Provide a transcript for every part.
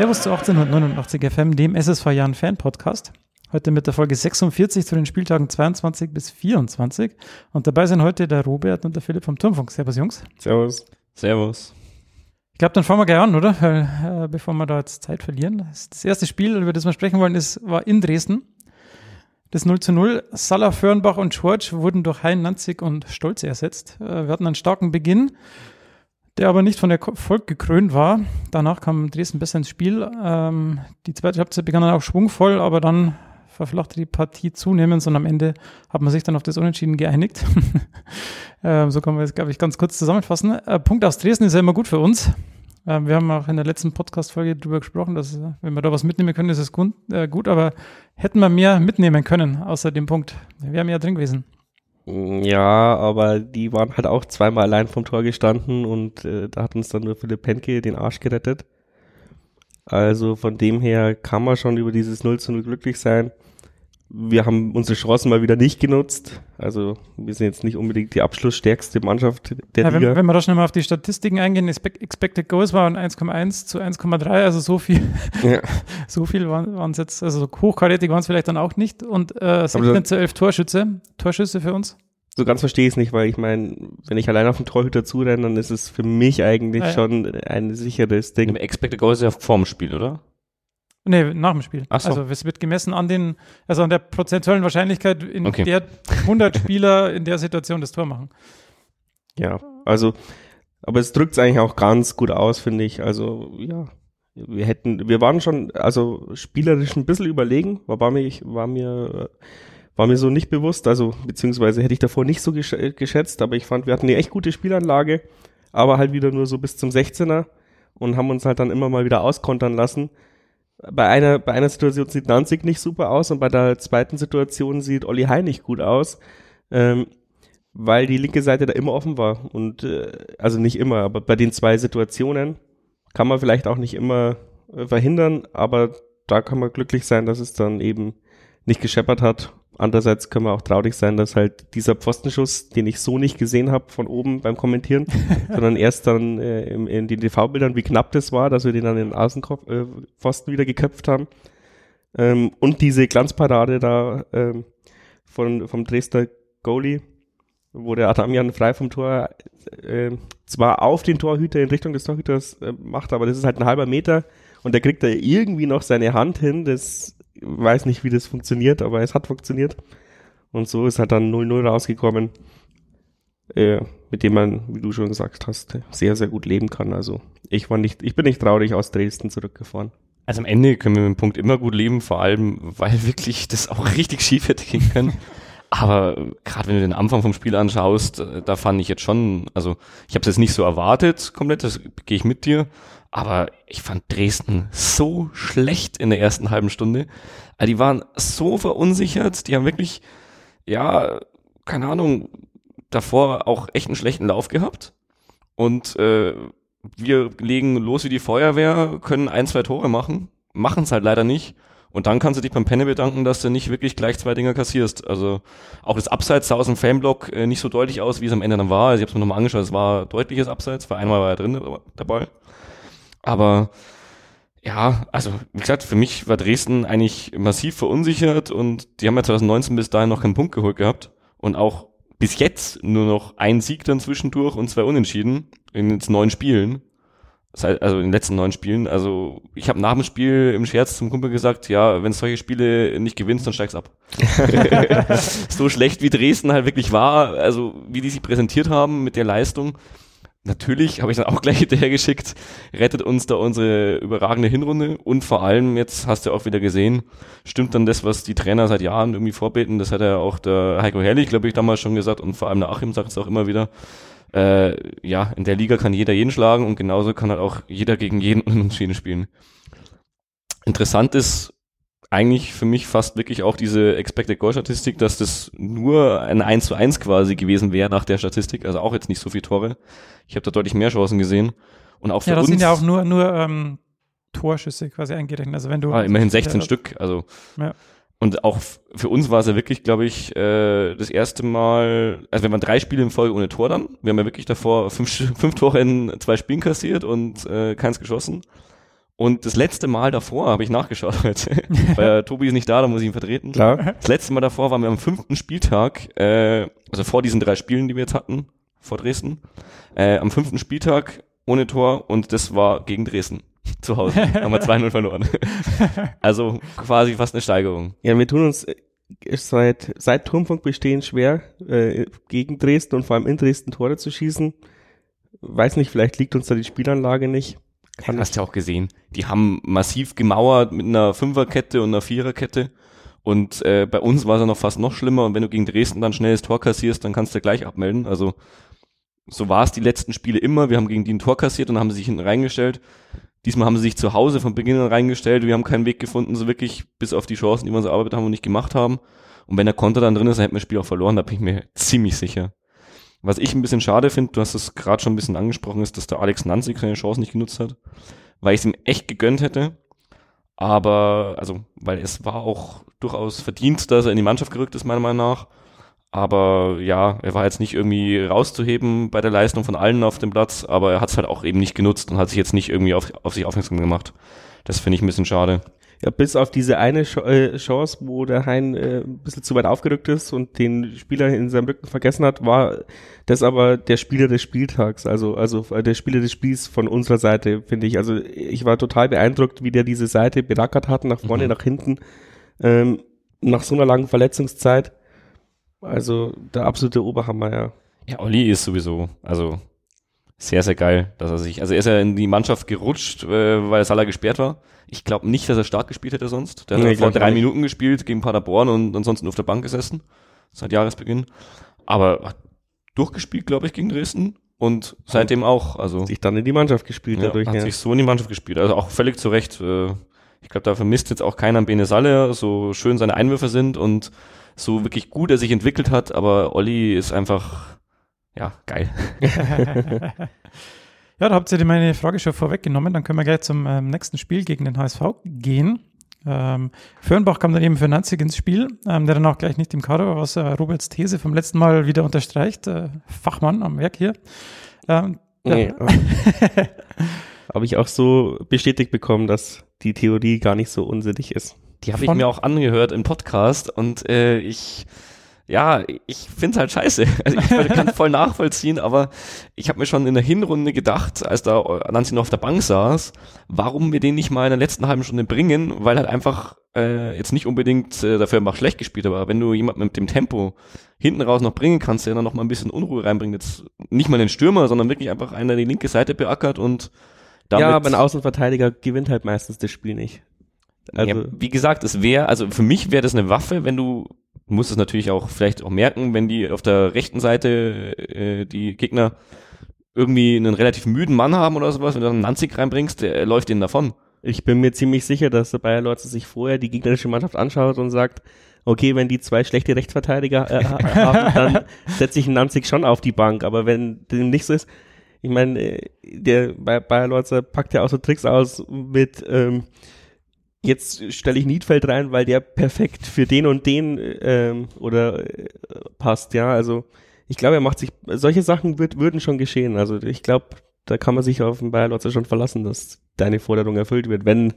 Servus zu 1889 FM, dem SSV Jahren Fan Podcast. Heute mit der Folge 46 zu den Spieltagen 22 bis 24. Und dabei sind heute der Robert und der Philipp vom Turmfunk. Servus, Jungs. Servus. Servus. Ich glaube, dann fangen wir gleich an, oder? Weil, äh, bevor wir da jetzt Zeit verlieren. Das erste Spiel, über das wir sprechen wollen, ist, war in Dresden. Das 0 zu 0. Salah, Förnbach und Schwarz wurden durch Hein, Nanzig und Stolze ersetzt. Äh, wir hatten einen starken Beginn der aber nicht von Erfolg gekrönt war. Danach kam Dresden besser ins Spiel. Ähm, die zweite Halbzeit begann dann auch schwungvoll, aber dann verflachte die Partie zunehmend und am Ende hat man sich dann auf das Unentschieden geeinigt. ähm, so kann man es, glaube ich, ganz kurz zusammenfassen. Äh, Punkt aus Dresden ist ja immer gut für uns. Ähm, wir haben auch in der letzten Podcast-Folge darüber gesprochen, dass, äh, wenn wir da was mitnehmen können, ist es gut, äh, gut, aber hätten wir mehr mitnehmen können, außer dem Punkt. Wir wären ja drin gewesen. Ja, aber die waren halt auch zweimal allein vom Tor gestanden und äh, da hat uns dann nur Philipp Penke den Arsch gerettet. Also von dem her kann man schon über dieses 0 zu 0 glücklich sein wir haben unsere Chancen mal wieder nicht genutzt. Also wir sind jetzt nicht unbedingt die abschlussstärkste Mannschaft der ja, Liga. Wenn, wenn wir da schon mal auf die Statistiken eingehen, Expected Goals waren 1,1 zu 1,3, also so viel, ja. so viel waren es jetzt, also hochkarätig waren es vielleicht dann auch nicht. Und äh, 16 zu 11 Torschütze, Torschüsse für uns. So ganz verstehe ich es nicht, weil ich meine, wenn ich allein auf den Torhüter zurenne, dann ist es für mich eigentlich ah, ja. schon ein sicheres Ding. Im Expected Goals ist ja vorm Spiel, oder? Nee, nach dem Spiel. Ach so. Also es wird gemessen an den, also an der prozentuellen Wahrscheinlichkeit, in okay. der 100 Spieler in der Situation das Tor machen. Ja, also, aber es drückt es eigentlich auch ganz gut aus, finde ich. Also, ja, wir hätten, wir waren schon, also spielerisch ein bisschen überlegen, war mir, war mir, war mir so nicht bewusst, also, beziehungsweise hätte ich davor nicht so gesch geschätzt, aber ich fand, wir hatten eine echt gute Spielanlage, aber halt wieder nur so bis zum 16er und haben uns halt dann immer mal wieder auskontern lassen bei einer, bei einer Situation sieht Nanzig nicht super aus und bei der zweiten Situation sieht Olli Hein nicht gut aus, ähm, weil die linke Seite da immer offen war. Und äh, also nicht immer, aber bei den zwei Situationen kann man vielleicht auch nicht immer äh, verhindern, aber da kann man glücklich sein, dass es dann eben nicht gescheppert hat Andererseits können wir auch traurig sein, dass halt dieser Pfostenschuss, den ich so nicht gesehen habe von oben beim Kommentieren, sondern erst dann äh, in, in den TV-Bildern, wie knapp das war, dass wir den dann in den Außenpfosten äh, wieder geköpft haben. Ähm, und diese Glanzparade da ähm, von, vom Dresdner Goalie, wo der Adamian frei vom Tor äh, zwar auf den Torhüter in Richtung des Torhüters äh, macht, aber das ist halt ein halber Meter und der kriegt da irgendwie noch seine Hand hin. Das weiß nicht, wie das funktioniert, aber es hat funktioniert. Und so ist halt dann 0-0 rausgekommen, äh, mit dem man, wie du schon gesagt hast, sehr, sehr gut leben kann. Also ich war nicht, ich bin nicht traurig aus Dresden zurückgefahren. Also am Ende können wir mit dem Punkt immer gut leben, vor allem, weil wirklich das auch richtig schief hätte gehen können. Aber gerade wenn du den Anfang vom Spiel anschaust, äh, da fand ich jetzt schon, also ich habe es jetzt nicht so erwartet komplett, das gehe ich mit dir. Aber ich fand Dresden so schlecht in der ersten halben Stunde. Also die waren so verunsichert, die haben wirklich, ja, keine Ahnung, davor auch echt einen schlechten Lauf gehabt. Und äh, wir legen los wie die Feuerwehr, können ein, zwei Tore machen, machen es halt leider nicht. Und dann kannst du dich beim Penne bedanken, dass du nicht wirklich gleich zwei Dinger kassierst. Also auch das Abseits sah aus dem Fanblock äh, nicht so deutlich aus, wie es am Ende dann war. Also ich habe es mir nochmal angeschaut, es war deutliches Abseits, weil einmal war er drin dabei. Aber ja, also wie gesagt, für mich war Dresden eigentlich massiv verunsichert und die haben ja 2019 bis dahin noch keinen Punkt geholt gehabt und auch bis jetzt nur noch ein Sieg dann zwischendurch und zwei Unentschieden in jetzt neun Spielen. Also in den letzten neun Spielen. Also ich habe nach dem Spiel im Scherz zum Kumpel gesagt, ja, wenn solche Spiele nicht gewinnst, dann steigst ab. so schlecht wie Dresden halt wirklich war, also wie die sich präsentiert haben mit der Leistung, natürlich, habe ich dann auch gleich hinterher geschickt, rettet uns da unsere überragende Hinrunde und vor allem, jetzt hast du auch wieder gesehen, stimmt dann das, was die Trainer seit Jahren irgendwie vorbeten, das hat ja auch der Heiko Herrlich, glaube ich, damals schon gesagt und vor allem der Achim sagt es auch immer wieder, äh, ja, in der Liga kann jeder jeden schlagen und genauso kann halt auch jeder gegen jeden Unentschieden spielen. Interessant ist, eigentlich für mich fast wirklich auch diese Expected Goal Statistik, dass das nur ein 1 zu 1 quasi gewesen wäre nach der Statistik, also auch jetzt nicht so viele Tore. Ich habe da deutlich mehr Chancen gesehen. Und auch für ja, das uns, sind ja auch nur, nur ähm, Torschüsse quasi eingerechnet. Also wenn du. Ah, immerhin 16 Stück, also. Ja. Und auch für uns war es ja wirklich, glaube ich, äh, das erste Mal, also wenn man drei Spiele in Folge ohne Tor dann, wir haben ja wirklich davor fünf, fünf Tore in zwei Spielen kassiert und äh, keins geschossen. Und das letzte Mal davor habe ich nachgeschaut heute, weil Tobi ist nicht da, da muss ich ihn vertreten. Klar. Das letzte Mal davor waren wir am fünften Spieltag, äh, also vor diesen drei Spielen, die wir jetzt hatten, vor Dresden, äh, am fünften Spieltag ohne Tor und das war gegen Dresden zu Hause. haben wir 2-0 verloren. also quasi fast eine Steigerung. Ja, wir tun uns äh, seit, seit Turmfunk bestehen schwer, äh, gegen Dresden und vor allem in Dresden Tore zu schießen. Weiß nicht, vielleicht liegt uns da die Spielanlage nicht. Kann hast ja auch gesehen. Die haben massiv gemauert mit einer Fünferkette und einer Viererkette. Und äh, bei uns war es ja noch fast noch schlimmer. Und wenn du gegen Dresden dann schnell das Tor kassierst, dann kannst du gleich abmelden. Also so war es die letzten Spiele immer. Wir haben gegen die ein Tor kassiert und haben sie sich hinten reingestellt. Diesmal haben sie sich zu Hause von Beginn an reingestellt. Wir haben keinen Weg gefunden, so wirklich, bis auf die Chancen, die wir uns erarbeitet haben und nicht gemacht haben. Und wenn der Konter dann drin ist, dann hätten wir das Spiel auch verloren, da bin ich mir ziemlich sicher. Was ich ein bisschen schade finde, du hast es gerade schon ein bisschen angesprochen, ist, dass der Alex Nanzig seine Chance nicht genutzt hat, weil ich es ihm echt gegönnt hätte. Aber, also, weil es war auch durchaus verdient, dass er in die Mannschaft gerückt ist, meiner Meinung nach. Aber ja, er war jetzt nicht irgendwie rauszuheben bei der Leistung von allen auf dem Platz, aber er hat es halt auch eben nicht genutzt und hat sich jetzt nicht irgendwie auf, auf sich aufmerksam gemacht. Das finde ich ein bisschen schade. Ja, bis auf diese eine äh, Chance, wo der Hein äh, ein bisschen zu weit aufgerückt ist und den Spieler in seinem Rücken vergessen hat, war das aber der Spieler des Spieltags, also, also äh, der Spieler des Spiels von unserer Seite, finde ich. Also ich war total beeindruckt, wie der diese Seite berackert hat, nach vorne, mhm. nach hinten, ähm, nach so einer langen Verletzungszeit. Also der absolute Oberhammer, ja. Ja, Olli ist sowieso, also sehr, sehr geil, dass er sich, also er ist ja in die Mannschaft gerutscht, äh, weil Salah gesperrt war. Ich glaube nicht, dass er stark gespielt hätte sonst. Der nee, hat vor drei nicht. Minuten gespielt gegen Paderborn und ansonsten auf der Bank gesessen, seit Jahresbeginn. Aber hat durchgespielt, glaube ich, gegen Dresden und seitdem auch. Also sich dann in die Mannschaft gespielt ja, dadurch. Hat ja. sich so in die Mannschaft gespielt. Also auch völlig zu Recht. Äh, ich glaube, da vermisst jetzt auch keiner Bene Salle, so schön seine Einwürfe sind und so wirklich gut er sich entwickelt hat, aber Olli ist einfach, ja, geil. ja, da habt ihr meine Frage schon vorweggenommen. Dann können wir gleich zum ähm, nächsten Spiel gegen den HSV gehen. Ähm, Fürnbach kam dann eben für Nanzig ins Spiel, ähm, der dann auch gleich nicht im Kader war, was äh, Roberts These vom letzten Mal wieder unterstreicht. Äh, Fachmann am Werk hier. Ähm, nee, Habe ich auch so bestätigt bekommen, dass die Theorie gar nicht so unsinnig ist. Die habe ich mir auch angehört im Podcast und äh, ich ja, ich finde es halt scheiße. Also ich kann voll nachvollziehen, aber ich habe mir schon in der Hinrunde gedacht, als da Nancy noch auf der Bank saß, warum wir den nicht mal in der letzten halben Stunde bringen, weil halt einfach äh, jetzt nicht unbedingt äh, dafür macht schlecht gespielt, aber wenn du jemanden mit dem Tempo hinten raus noch bringen kannst, der dann noch mal ein bisschen Unruhe reinbringt, jetzt nicht mal den Stürmer, sondern wirklich einfach einer die linke Seite beackert und damit ja, aber ein Außenverteidiger gewinnt halt meistens das Spiel nicht. Also, ja, wie gesagt, es wäre, also für mich wäre das eine Waffe, wenn du, du musst es natürlich auch vielleicht auch merken, wenn die auf der rechten Seite äh, die Gegner irgendwie einen relativ müden Mann haben oder sowas, wenn du dann einen Nanzig reinbringst, der läuft denen davon. Ich bin mir ziemlich sicher, dass der Bayer Leute sich vorher die gegnerische Mannschaft anschaut und sagt, okay, wenn die zwei schlechte Rechtsverteidiger äh, haben, dann setze ich einen Nanzig schon auf die Bank. Aber wenn dem nicht so ist, ich meine, äh, der Bayer Leute packt ja auch so Tricks aus mit ähm, jetzt stelle ich Niedfeld rein, weil der perfekt für den und den ähm, oder äh, passt, ja. Also ich glaube, er macht sich, solche Sachen wird, würden schon geschehen. Also ich glaube, da kann man sich auf den Bayer Lotzer schon verlassen, dass deine Forderung erfüllt wird, wenn,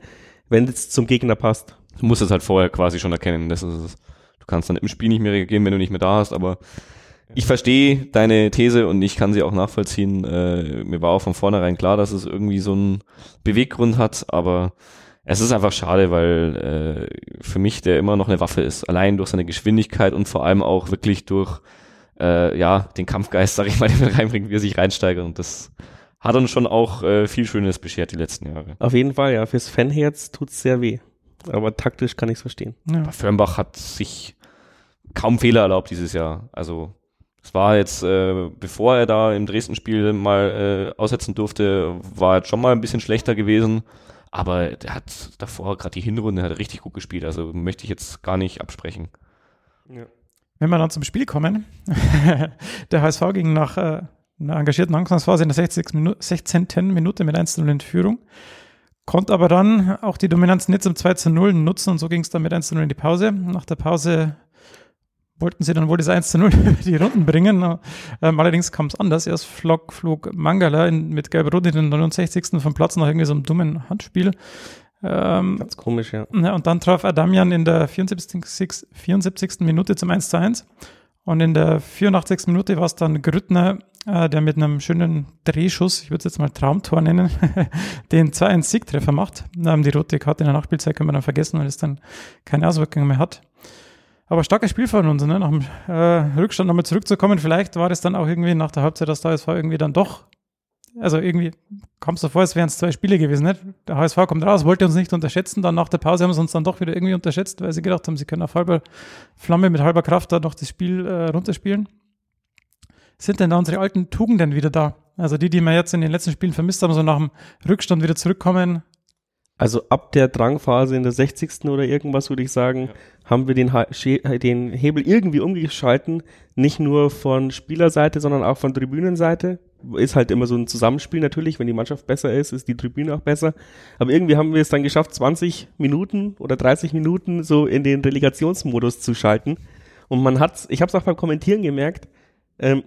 wenn es zum Gegner passt. Du musst es halt vorher quasi schon erkennen. Das ist es. Du kannst dann im Spiel nicht mehr reagieren, wenn du nicht mehr da hast, aber ich verstehe deine These und ich kann sie auch nachvollziehen. Äh, mir war auch von vornherein klar, dass es irgendwie so einen Beweggrund hat, aber es ist einfach schade, weil äh, für mich der immer noch eine Waffe ist. Allein durch seine Geschwindigkeit und vor allem auch wirklich durch äh, ja den Kampfgeist, sag ich mal, den er reinbringt, wie er sich reinsteigert. Und das hat uns schon auch äh, viel Schönes beschert die letzten Jahre. Auf jeden Fall, ja. Fürs Fanherz tut's sehr weh. Aber taktisch kann ich's verstehen. Ja. Aber Firnbach hat sich kaum Fehler erlaubt dieses Jahr. Also es war jetzt, äh, bevor er da im Dresden-Spiel mal äh, aussetzen durfte, war er schon mal ein bisschen schlechter gewesen. Aber der hat davor gerade die Hinrunde hat richtig gut gespielt. Also möchte ich jetzt gar nicht absprechen. Ja. Wenn wir dann zum Spiel kommen, der HSV ging nach äh, einer engagierten Anfangsphase in der 60. Minu 16. Minute mit 1 0 in Führung, konnte aber dann auch die Dominanz nicht zum 2 zu 0 nutzen und so ging es dann mit 1 0 in die Pause. Nach der Pause wollten sie dann wohl das 1 zu 0 über die Runden bringen. Ähm, allerdings kam es anders. Erst flog, flog Mangala in, mit Gelb-Rot in den 69. vom Platz nach irgendwie so einem dummen Handspiel. Ähm, Ganz komisch, ja. ja. Und dann traf Adamian in der 74. 74. Minute zum 1 zu 1. Und in der 84. Minute war es dann Grüttner, äh, der mit einem schönen Drehschuss, ich würde es jetzt mal Traumtor nennen, den 2-1-Siegtreffer macht. Ähm, die rote Karte in der Nachspielzeit können wir dann vergessen, weil es dann keine Auswirkungen mehr hat. Aber starkes Spiel von uns, ne? nach dem äh, Rückstand nochmal zurückzukommen. Vielleicht war das dann auch irgendwie nach der Halbzeit, dass der HSV irgendwie dann doch, also irgendwie kam es so vor, als wären es zwei Spiele gewesen. Nicht? Der HSV kommt raus, wollte uns nicht unterschätzen. Dann nach der Pause haben sie uns dann doch wieder irgendwie unterschätzt, weil sie gedacht haben, sie können auf halber Flamme mit halber Kraft da noch das Spiel äh, runterspielen. Sind denn da unsere alten Tugenden wieder da? Also die, die wir jetzt in den letzten Spielen vermisst haben, so nach dem Rückstand wieder zurückkommen, also ab der Drangphase in der 60. oder irgendwas würde ich sagen, ja. haben wir den, den Hebel irgendwie umgeschalten. Nicht nur von Spielerseite, sondern auch von Tribünenseite. Ist halt immer so ein Zusammenspiel natürlich. Wenn die Mannschaft besser ist, ist die Tribüne auch besser. Aber irgendwie haben wir es dann geschafft, 20 Minuten oder 30 Minuten so in den Relegationsmodus zu schalten. Und man hat's, ich habe es auch beim Kommentieren gemerkt, ähm,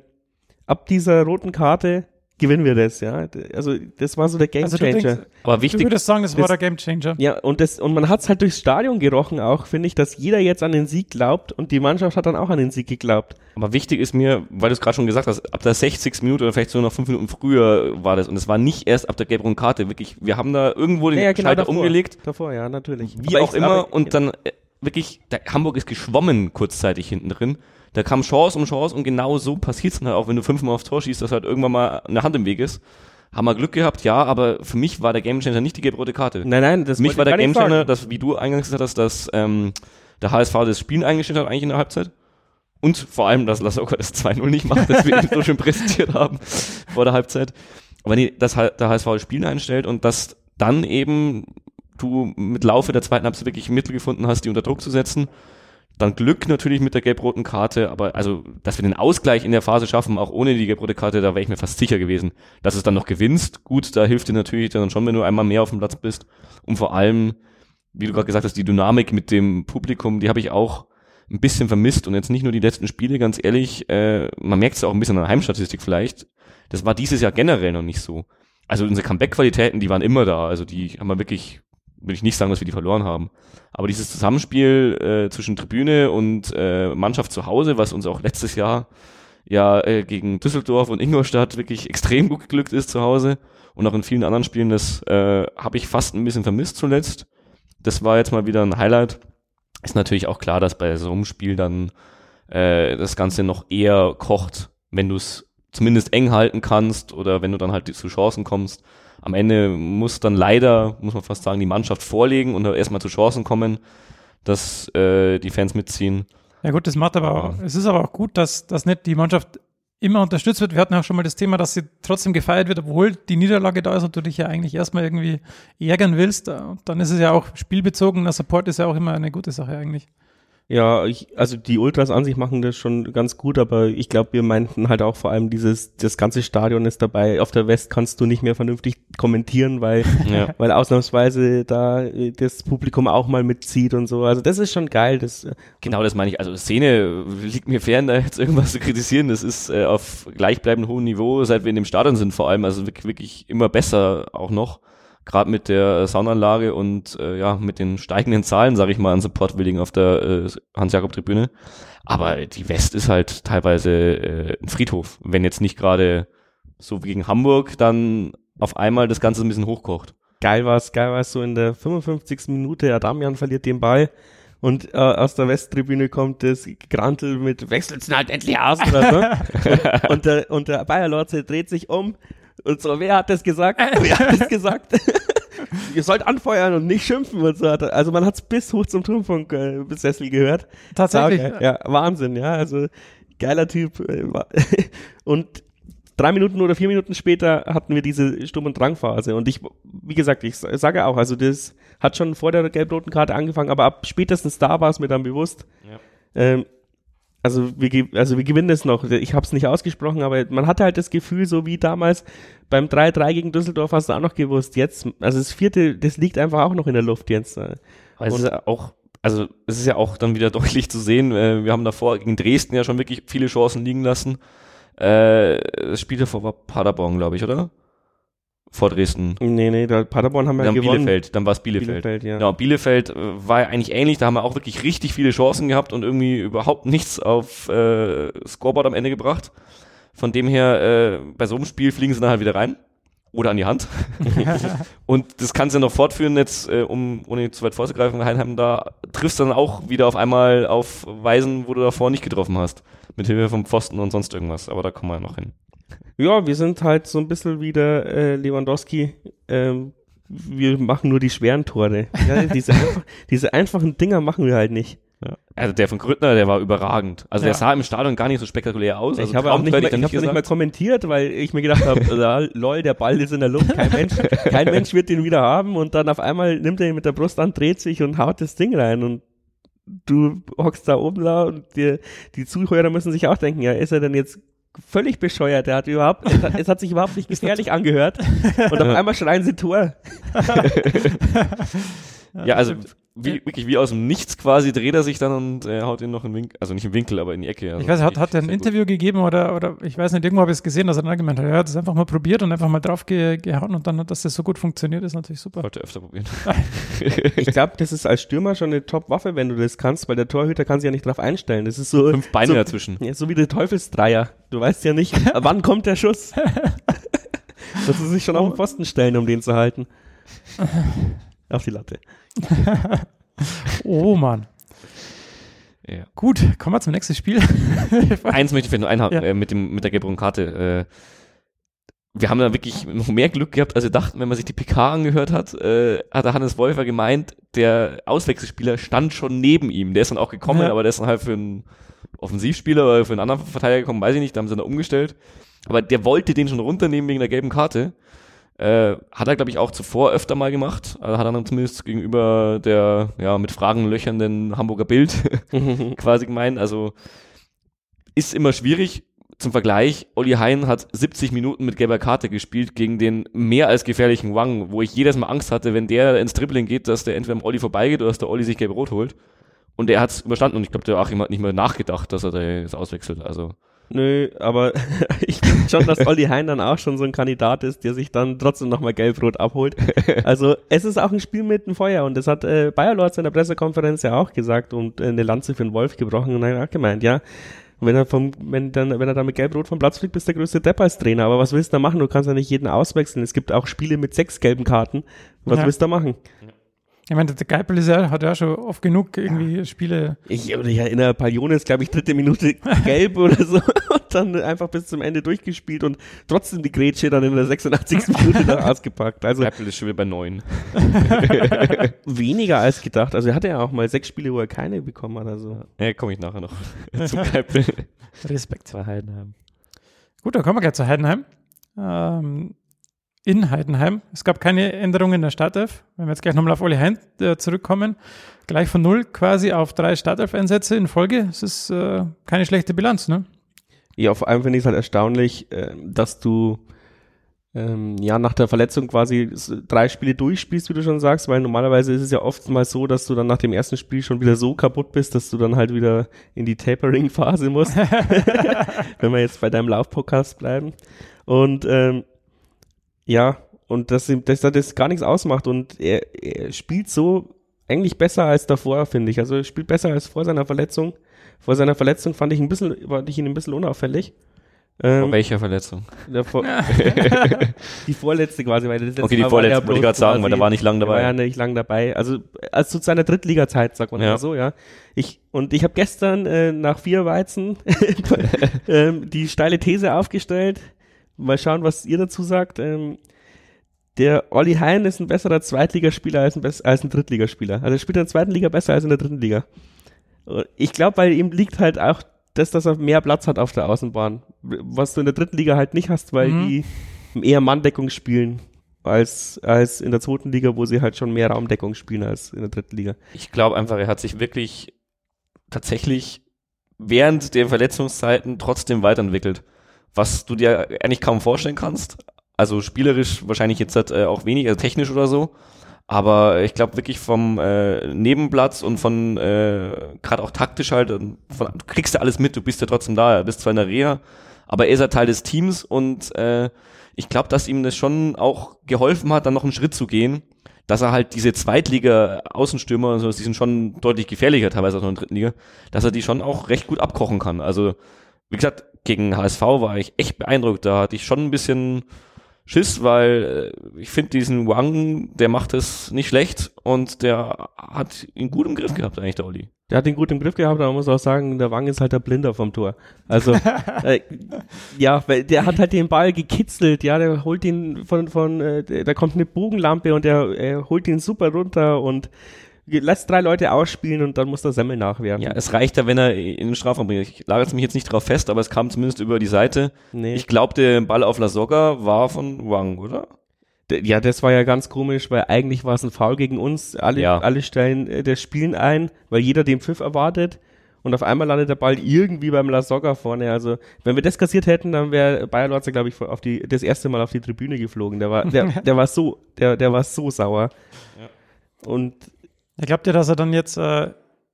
ab dieser roten Karte gewinnen wir das, ja. Also das war so der Game also Changer. Denkst, aber wichtig. Du würdest sagen, das, das war der Game Changer. Ja, und das und man hat es halt durchs Stadion gerochen auch, finde ich, dass jeder jetzt an den Sieg glaubt und die Mannschaft hat dann auch an den Sieg geglaubt. Aber wichtig ist mir, weil du es gerade schon gesagt hast, ab der 60. Minute oder vielleicht so noch fünf Minuten früher war das und es war nicht erst ab der gelb Karte, wirklich, wir haben da irgendwo den ja, ja, genau, Schalter davor, umgelegt. Davor, ja, natürlich. Wie aber auch ich, immer aber, und ja. dann äh, wirklich, der, Hamburg ist geschwommen kurzzeitig hinten drin da kam Chance um Chance und genau so passiert es dann halt auch, wenn du fünfmal aufs Tor schießt, dass halt irgendwann mal eine Hand im Weg ist. Haben wir Glück gehabt, ja, aber für mich war der Gamechanger nicht die gelb-rote Karte. Nein, nein, das Für mich war der Gamechanger, dass, wie du eingangs gesagt hast, dass ähm, der HSV das Spielen eingestellt hat, eigentlich in der Halbzeit. Und vor allem, dass Lasogga das 2-0 nicht macht, das wir so schön präsentiert haben vor der Halbzeit. Aber nee, dass der HSV das Spielen einstellt und dass dann eben du mit Laufe der zweiten Halbzeit wirklich Mittel gefunden hast, die unter Druck zu setzen dann Glück natürlich mit der gelb-roten Karte, aber also, dass wir den Ausgleich in der Phase schaffen, auch ohne die gelb-rote Karte, da wäre ich mir fast sicher gewesen. Dass es dann noch gewinnst, gut, da hilft dir natürlich dann schon, wenn du einmal mehr auf dem Platz bist. Und vor allem, wie du gerade gesagt hast, die Dynamik mit dem Publikum, die habe ich auch ein bisschen vermisst und jetzt nicht nur die letzten Spiele, ganz ehrlich, äh, man merkt es auch ein bisschen an der Heimstatistik vielleicht. Das war dieses Jahr generell noch nicht so. Also unsere Comeback-Qualitäten, die waren immer da. Also die haben wir wirklich will ich nicht sagen, dass wir die verloren haben. Aber dieses Zusammenspiel äh, zwischen Tribüne und äh, Mannschaft zu Hause, was uns auch letztes Jahr ja äh, gegen Düsseldorf und Ingolstadt wirklich extrem gut geglückt ist zu Hause und auch in vielen anderen Spielen, das äh, habe ich fast ein bisschen vermisst zuletzt. Das war jetzt mal wieder ein Highlight. Ist natürlich auch klar, dass bei so einem Spiel dann äh, das Ganze noch eher kocht, wenn du es zumindest eng halten kannst oder wenn du dann halt zu Chancen kommst am Ende muss dann leider, muss man fast sagen, die Mannschaft vorlegen und erstmal zu Chancen kommen, dass äh, die Fans mitziehen. Ja gut, das macht aber auch, es ist aber auch gut, dass, dass nicht die Mannschaft immer unterstützt wird. Wir hatten ja auch schon mal das Thema, dass sie trotzdem gefeiert wird, obwohl die Niederlage da ist und du dich ja eigentlich erstmal irgendwie ärgern willst. Dann ist es ja auch spielbezogen. Der Support ist ja auch immer eine gute Sache eigentlich. Ja, ich, also die Ultras an sich machen das schon ganz gut, aber ich glaube, wir meinten halt auch vor allem dieses, das ganze Stadion ist dabei. Auf der West kannst du nicht mehr vernünftig kommentieren, weil, ja. weil ausnahmsweise da das Publikum auch mal mitzieht und so. Also das ist schon geil. Das, äh, genau, das meine ich. Also Szene liegt mir fern, da jetzt irgendwas zu kritisieren. Das ist äh, auf gleichbleibend hohem Niveau, seit wir in dem Stadion sind vor allem. Also wirklich immer besser auch noch gerade mit der Soundanlage und äh, ja, mit den steigenden Zahlen, sage ich mal, an Supportwilligen auf der äh, Hans-Jakob-Tribüne. Aber die West ist halt teilweise äh, ein Friedhof, wenn jetzt nicht gerade so wie gegen Hamburg dann auf einmal das Ganze ein bisschen hochkocht. Geil war's, geil war's so in der 55. Minute, Adamian verliert den Ball und äh, aus der Westtribüne kommt das Grantel mit wechselt's halt endlich aus oder so. und, und, der, und der Bayer Lorze dreht sich um und so, wer hat das gesagt? wer hat das gesagt? Ihr sollt anfeuern und nicht schimpfen und so. Also man hat es bis hoch zum Turmfunk äh, bis Sessel gehört. Tatsächlich. Sauge. Ja, Wahnsinn, ja. Also geiler Typ. Äh, und drei Minuten oder vier Minuten später hatten wir diese Sturm- und Drangphase. Und ich, wie gesagt, ich sage auch, also das hat schon vor der gelb-roten Karte angefangen, aber ab spätestens da war es mir dann bewusst. Ja. Ähm, also wir, also wir gewinnen das noch. Ich habe es nicht ausgesprochen, aber man hatte halt das Gefühl, so wie damals beim 3-3 gegen Düsseldorf hast du auch noch gewusst. Jetzt, also das vierte, das liegt einfach auch noch in der Luft jetzt. Also auch also es ist ja auch dann wieder deutlich zu sehen, äh, wir haben davor gegen Dresden ja schon wirklich viele Chancen liegen lassen. Äh, das Spiel davor war Paderborn, glaube ich, oder? Vor Dresden. Nee, nee, da Paderborn haben wir Dann gewonnen. Bielefeld, dann war es Bielefeld. Bielefeld, ja. Genau, Bielefeld äh, war ja eigentlich ähnlich, da haben wir auch wirklich richtig viele Chancen gehabt und irgendwie überhaupt nichts auf äh, Scoreboard am Ende gebracht. Von dem her, äh, bei so einem Spiel fliegen sie dann halt wieder rein. Oder an die Hand. und das kannst du ja noch fortführen, jetzt, äh, um, ohne zu weit vorzugreifen, Heinheim, da triffst du dann auch wieder auf einmal auf Weisen, wo du davor nicht getroffen hast. Mit Hilfe vom Pfosten und sonst irgendwas. Aber da kommen wir ja noch hin. Ja, wir sind halt so ein bisschen wie der äh, Lewandowski. Ähm, wir machen nur die schweren Tore. Ja, diese, einfach, diese einfachen Dinger machen wir halt nicht. Ja. Also der von Grüttner, der war überragend. Also Ja. der sah im Stadion gar nicht so spektakulär aus. Also ich habe auch nicht, hätte ich das nicht mal kommentiert, weil ich mir gedacht habe, lol, der Ball ist in der Luft, kein Mensch, kein Mensch wird den wieder haben und dann auf einmal nimmt er ihn mit der Brust an, dreht sich und haut das Ding rein und du hockst da oben da und die, die Zuhörer müssen sich auch denken, ja, ist er denn jetzt völlig bescheuert, der hat überhaupt, es hat, es hat sich überhaupt nicht gefährlich angehört. Und auf einmal schreien sie Tor. Ja, also wie, wirklich wie aus dem Nichts quasi dreht er sich dann und äh, haut ihn noch in den Winkel, also nicht im Winkel, aber in die Ecke. Also Ich weiß, hat, hat er ein sehr gut. Interview gegeben oder, oder ich weiß nicht, irgendwo habe ich es gesehen, dass er dann gemeint hat, er hat es einfach mal probiert und einfach mal drauf ge gehauen und dann, dass das so gut funktioniert, ist natürlich super. Sollte öfter probieren. Ich glaube, das ist als Stürmer schon eine Top-Waffe, wenn du das kannst, weil der Torhüter kann sich ja nicht drauf einstellen. Das ist so, Fünf Beine so, dazwischen. Ja, so wie der Teufelsdreier. Du weißt ja nicht, wann kommt der Schuss. Dass sie sich schon auf den Pfosten stellen, um den zu halten. Auf die Latte. Oh Mann. Ja. Gut, kommen wir zum nächsten Spiel. Eins möchte ich vielleicht noch einhaken Ja. äh, mit, dem, mit der gelben Karte. Äh, wir haben da wirklich noch mehr Glück gehabt, als wir dachten, wenn man sich die PK angehört hat, äh, hat der Hannes Wolfer gemeint, der Auswechselspieler stand schon neben ihm. Der ist dann auch gekommen, Ja. aber der ist dann halt für einen Offensivspieler oder für einen anderen Verteidiger gekommen, weiß ich nicht, da haben sie dann umgestellt. Aber der wollte den schon runternehmen wegen der gelben Karte. Äh, hat er, glaube ich, auch zuvor öfter mal gemacht. Also hat er dann zumindest gegenüber der ja, mit Fragen löchernden Hamburger Bild quasi gemeint. Also ist immer schwierig. Zum Vergleich, Olli Hein hat 70 Minuten mit gelber Karte gespielt gegen den mehr als gefährlichen Wang, wo ich jedes Mal Angst hatte, wenn der ins Dribbling geht, dass der entweder am Olli vorbeigeht oder dass der Olli sich gelb-rot holt. Und er hat es überstanden und ich glaube, der Achim hat nicht mal nachgedacht, dass er da jetzt auswechselt. Also Nö, aber ich finde schon, dass Olli Hein dann auch schon so ein Kandidat ist, der sich dann trotzdem nochmal gelb-rot abholt. Also es ist auch ein Spiel mit dem Feuer und das hat äh, Bayer Lorz in der Pressekonferenz ja auch gesagt und äh, eine Lanze für den Wolf gebrochen und er hat auch gemeint, ja, wenn er vom, wenn dann, wenn er dann mit gelb-rot vom Platz fliegt, bist du der größte Depp als Trainer. Aber was willst du da machen? Du kannst ja nicht jeden auswechseln. Es gibt auch Spiele mit sechs gelben Karten. Was Ja. willst du da machen? Ich meine, der Geipel ist ja, hat ja schon oft genug irgendwie Spiele. Ich, oder ja, in der Palionis, glaube ich, dritte Minute gelb oder so und dann einfach bis zum Ende durchgespielt und trotzdem die Grätsche dann in der 86. Minute noch ausgepackt. Also Apple ist schon wieder bei neun. weniger als gedacht. Also er hatte ja auch mal sechs Spiele, wo er keine bekommen hat. Also. Ja, komme ich nachher noch zum Geipel. Respekt. Zwei Heidenheim. Gut, dann kommen wir gleich zu Heidenheim. Ähm, in Heidenheim. Es gab keine Änderungen in der Startelf. Wenn wir jetzt gleich nochmal auf Olli Hein äh, zurückkommen, gleich von null quasi auf drei Startelf-Einsätze in Folge. Es ist äh, keine schlechte Bilanz, ne? Ja, vor allem finde ich es halt erstaunlich, äh, dass du ähm, ja nach der Verletzung quasi drei Spiele durchspielst, wie du schon sagst, weil normalerweise ist es ja oftmals so, dass du dann nach dem ersten Spiel schon wieder so kaputt bist, dass du dann halt wieder in die Tapering-Phase musst, wenn wir jetzt bei deinem Laufpodcast bleiben. Und ähm, ja, und dass, ihm- dass er das gar nichts ausmacht und er, er spielt so eigentlich besser als davor, finde ich. Also er spielt besser als vor seiner Verletzung. Vor seiner Verletzung fand ich ein bisschen, fand ich ihn ein bisschen unauffällig. Vor Ähm, welcher Verletzung? vor die vorletzte quasi, weil das letzte Okay, die Mal vorletzte, wollte ich gerade sagen, weil da war nicht lang der war ja dabei. nicht lang dabei. Also als zu seiner Drittliga-Zeit, sagt man Ja. mal so, ja. Ich, und ich habe gestern äh, nach vier Weizen ähm, die steile These aufgestellt. Mal schauen, was ihr dazu sagt. Ähm, der Olli Hein ist ein besserer Zweitligaspieler als ein, bess- als ein Drittligaspieler. Also er spielt in der zweiten Liga besser als in der dritten Liga. Ich glaube, bei ihm liegt halt auch das, dass er mehr Platz hat auf der Außenbahn. Was du in der dritten Liga halt nicht hast, weil Mhm. die eher Manndeckung spielen als, als in der zweiten Liga, wo sie halt schon mehr Raumdeckung spielen als in der dritten Liga. Ich glaube einfach, er hat sich wirklich tatsächlich während der Verletzungszeiten trotzdem weiterentwickelt. Was du dir eigentlich kaum vorstellen kannst. Also spielerisch wahrscheinlich jetzt halt, äh, auch wenig, also technisch oder so. Aber ich glaube wirklich vom äh, Nebenplatz und von äh, gerade auch taktisch halt, von, du kriegst ja alles mit, du bist ja trotzdem da, bist zwar in der Reha, aber er ist ja Teil des Teams und äh, ich glaube, dass ihm das schon auch geholfen hat, dann noch einen Schritt zu gehen, dass er halt diese Zweitliga-Außenstürmer und so, die sind schon deutlich gefährlicher, teilweise auch noch in der dritten Liga, dass er die schon auch recht gut abkochen kann. Also, wie gesagt, gegen HSV war ich echt beeindruckt. Da hatte ich schon ein bisschen Schiss, weil äh, ich finde diesen Wang, der macht es nicht schlecht und der hat ihn gut im Griff gehabt eigentlich, der Olli. Der hat ihn gut im Griff gehabt, aber man muss auch sagen, der Wang ist halt der Blinder vom Tor. Also, äh, ja, weil der hat halt den Ball gekitzelt, ja, der holt ihn von, von, äh, da kommt eine Bogenlampe und der, er holt ihn super runter und lässt drei Leute ausspielen und dann muss der Semmel nachwerfen. Ja, es reicht ja, wenn er in den Strafraum bringt. Ich lagere mich jetzt nicht drauf fest, aber es kam zumindest über die Seite. Nee. Ich glaube, der Ball auf La Soga war von Wang, oder? Ja, das war ja ganz komisch, weil eigentlich war es ein Foul gegen uns. Alle, ja. alle stellen äh, das Spielen ein, weil jeder den Pfiff erwartet. Und auf einmal landet der Ball irgendwie beim La Soga vorne. Also, wenn wir das kassiert hätten, dann wäre Bayer Lorzer, glaube ich, auf die, das erste Mal auf die Tribüne geflogen. Der war, der, der war so, der, der war so sauer. Ja. Und glaubt ihr, dass er dann jetzt äh,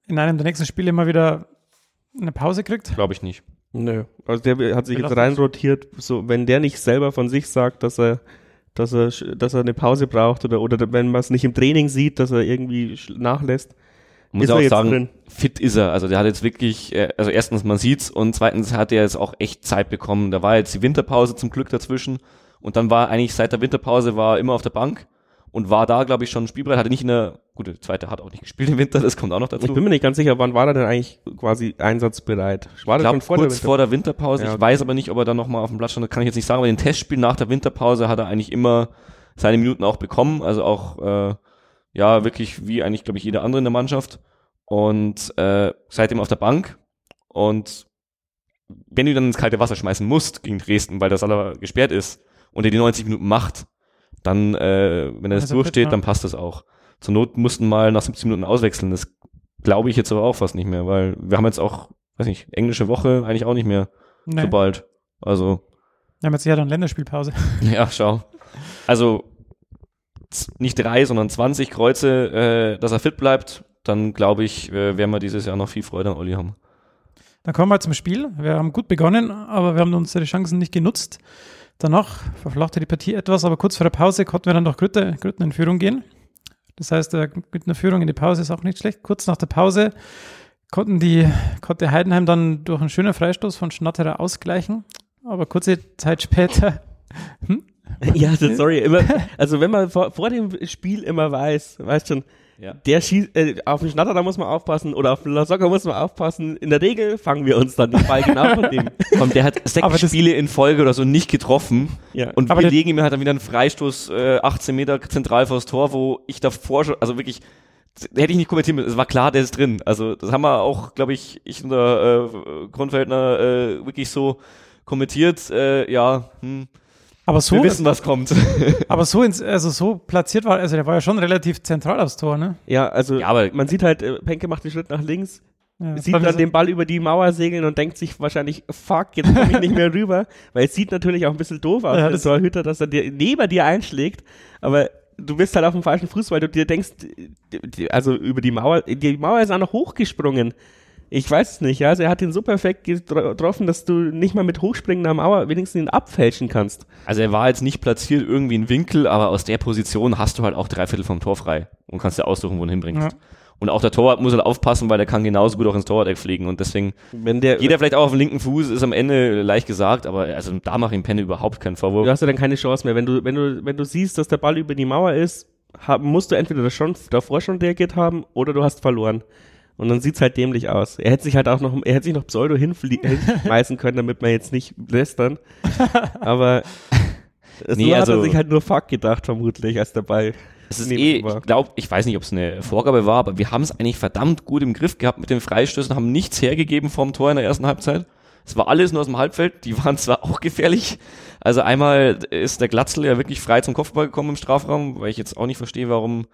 in einem der nächsten Spiele immer wieder eine Pause kriegt? Glaube ich nicht. Nö. Also der hat sich jetzt reinrotiert, so wenn der nicht selber von sich sagt, dass er dass er, dass er eine Pause braucht oder, oder wenn man es nicht im Training sieht, dass er irgendwie nachlässt. Muss auch sagen, drin. fit ist er. Also der hat jetzt wirklich, äh, also erstens man sieht's und zweitens hat er jetzt auch echt Zeit bekommen. Da war jetzt die Winterpause zum Glück dazwischen und dann war eigentlich seit der Winterpause war er immer auf der Bank und war da, glaube ich, schon spielbereit, hatte nicht in der, gut, der zweite hat auch nicht gespielt im Winter, das kommt auch noch dazu. Ich bin mir nicht ganz sicher, wann war er denn eigentlich quasi einsatzbereit? War ich glaube, vor kurz der vor der Winterpause. Ja, okay. Ich weiß aber nicht, ob er dann nochmal auf dem Platz stand, das kann ich jetzt nicht sagen, aber den Testspiel nach der Winterpause hat er eigentlich immer seine Minuten auch bekommen, also auch, äh, ja, wirklich wie eigentlich, glaube ich, jeder andere in der Mannschaft und äh, seitdem auf der Bank und wenn du dann ins kalte Wasser schmeißen musst gegen Dresden, weil das aller gesperrt ist und er die 90 Minuten macht, dann, äh, wenn er das also durchsteht, dann passt das auch. Zur Not mussten mal nach 17 Minuten auswechseln. Das glaube ich jetzt aber auch fast nicht mehr, weil wir haben jetzt auch, weiß nicht, englische Woche eigentlich auch nicht mehr nee. so bald. Also. Wir haben jetzt ja dann Länderspielpause. Ja, schau. Also nicht drei, sondern 20 Kreuze, äh, dass er fit bleibt, dann glaube ich, äh, werden wir dieses Jahr noch viel Freude an Olli haben. Dann kommen wir zum Spiel. Wir haben gut begonnen, aber wir haben unsere Chancen nicht genutzt. Danach verflachte die Partie etwas, aber kurz vor der Pause konnten wir dann noch Grütte, Grütten in Führung gehen. Das heißt, der Grüttner Führung in die Pause ist auch nicht schlecht. Kurz nach der Pause konnten die, konnte Heidenheim dann durch einen schönen Freistoß von Schnatterer ausgleichen. Aber kurze Zeit später. Hm? Ja, sorry, immer, also wenn man vor, vor dem Spiel immer weiß, weißt schon, ja. Der schießt, äh, auf den Schnatter, da muss man aufpassen, oder auf den Lasogga muss man aufpassen. In der Regel fangen wir uns dann den Ball genau von dem. Komm, der hat sechs Spiele in Folge oder so nicht getroffen. Ja. Und aber wir legen ihm halt dann wieder einen Freistoß, äh, 18 Meter zentral vors Tor, wo ich davor schon, also wirklich, hätte ich nicht kommentieren müssen. Es war klar, der ist drin. Also, das haben wir auch, glaube ich, ich und der äh, Grundfeldner äh, wirklich so kommentiert. Äh, ja, hm aber so, Wir wissen, was kommt. aber so ins, also so platziert war, also der war ja schon relativ zentral aufs Tor, ne? Ja, also ja, aber man sieht halt, äh, Penke macht den Schritt nach links, ja, sieht dann den Ball über die Mauer segeln und denkt sich wahrscheinlich, fuck, jetzt komme ich nicht mehr rüber, weil es sieht natürlich auch ein bisschen doof aus, ja, der Torhüter, dass er dir neben dir einschlägt, aber du bist halt auf dem falschen Fuß, weil du dir denkst, also über die Mauer, die Mauer ist auch noch hochgesprungen. Ich weiß es nicht, ja. Also er hat ihn so perfekt getroffen, dass du nicht mal mit Hochspringen am Mauer wenigstens ihn abfälschen kannst. Also er war jetzt nicht platziert irgendwie in Winkel, aber aus der Position hast du halt auch drei Viertel vom Tor frei und kannst dir aussuchen, wo du hinbringst. Ja. Und auch der Torwart muss halt aufpassen, weil der kann genauso gut auch ins Torwart fliegen. Und deswegen, Wenn der, jeder vielleicht auch auf dem linken Fuß, ist am Ende leicht gesagt, aber also da mache ich ihm Penne überhaupt keinen Vorwurf. Du hast ja dann keine Chance mehr. Wenn du, wenn du, wenn du siehst, dass der Ball über die Mauer ist, musst du entweder das schon davor schon reagiert haben oder du hast verloren. Und dann sieht's halt dämlich aus. Er hätte sich halt auch noch, er hätte sich noch Pseudo hinschmeißen können, damit man jetzt nicht lästern. Aber nee, so also, hat er sich halt nur Fuck gedacht, vermutlich, als der Ball. Es ist eh, ich glaube, ich weiß nicht, ob es eine Vorgabe war, aber wir haben es eigentlich verdammt gut im Griff gehabt mit den Freistößen, haben nichts hergegeben vom Tor in der ersten Halbzeit. Es war alles nur aus dem Halbfeld, die waren zwar auch gefährlich. Also einmal ist der Glatzel ja wirklich frei zum Kopfball gekommen im Strafraum, weil ich jetzt auch nicht verstehe, warum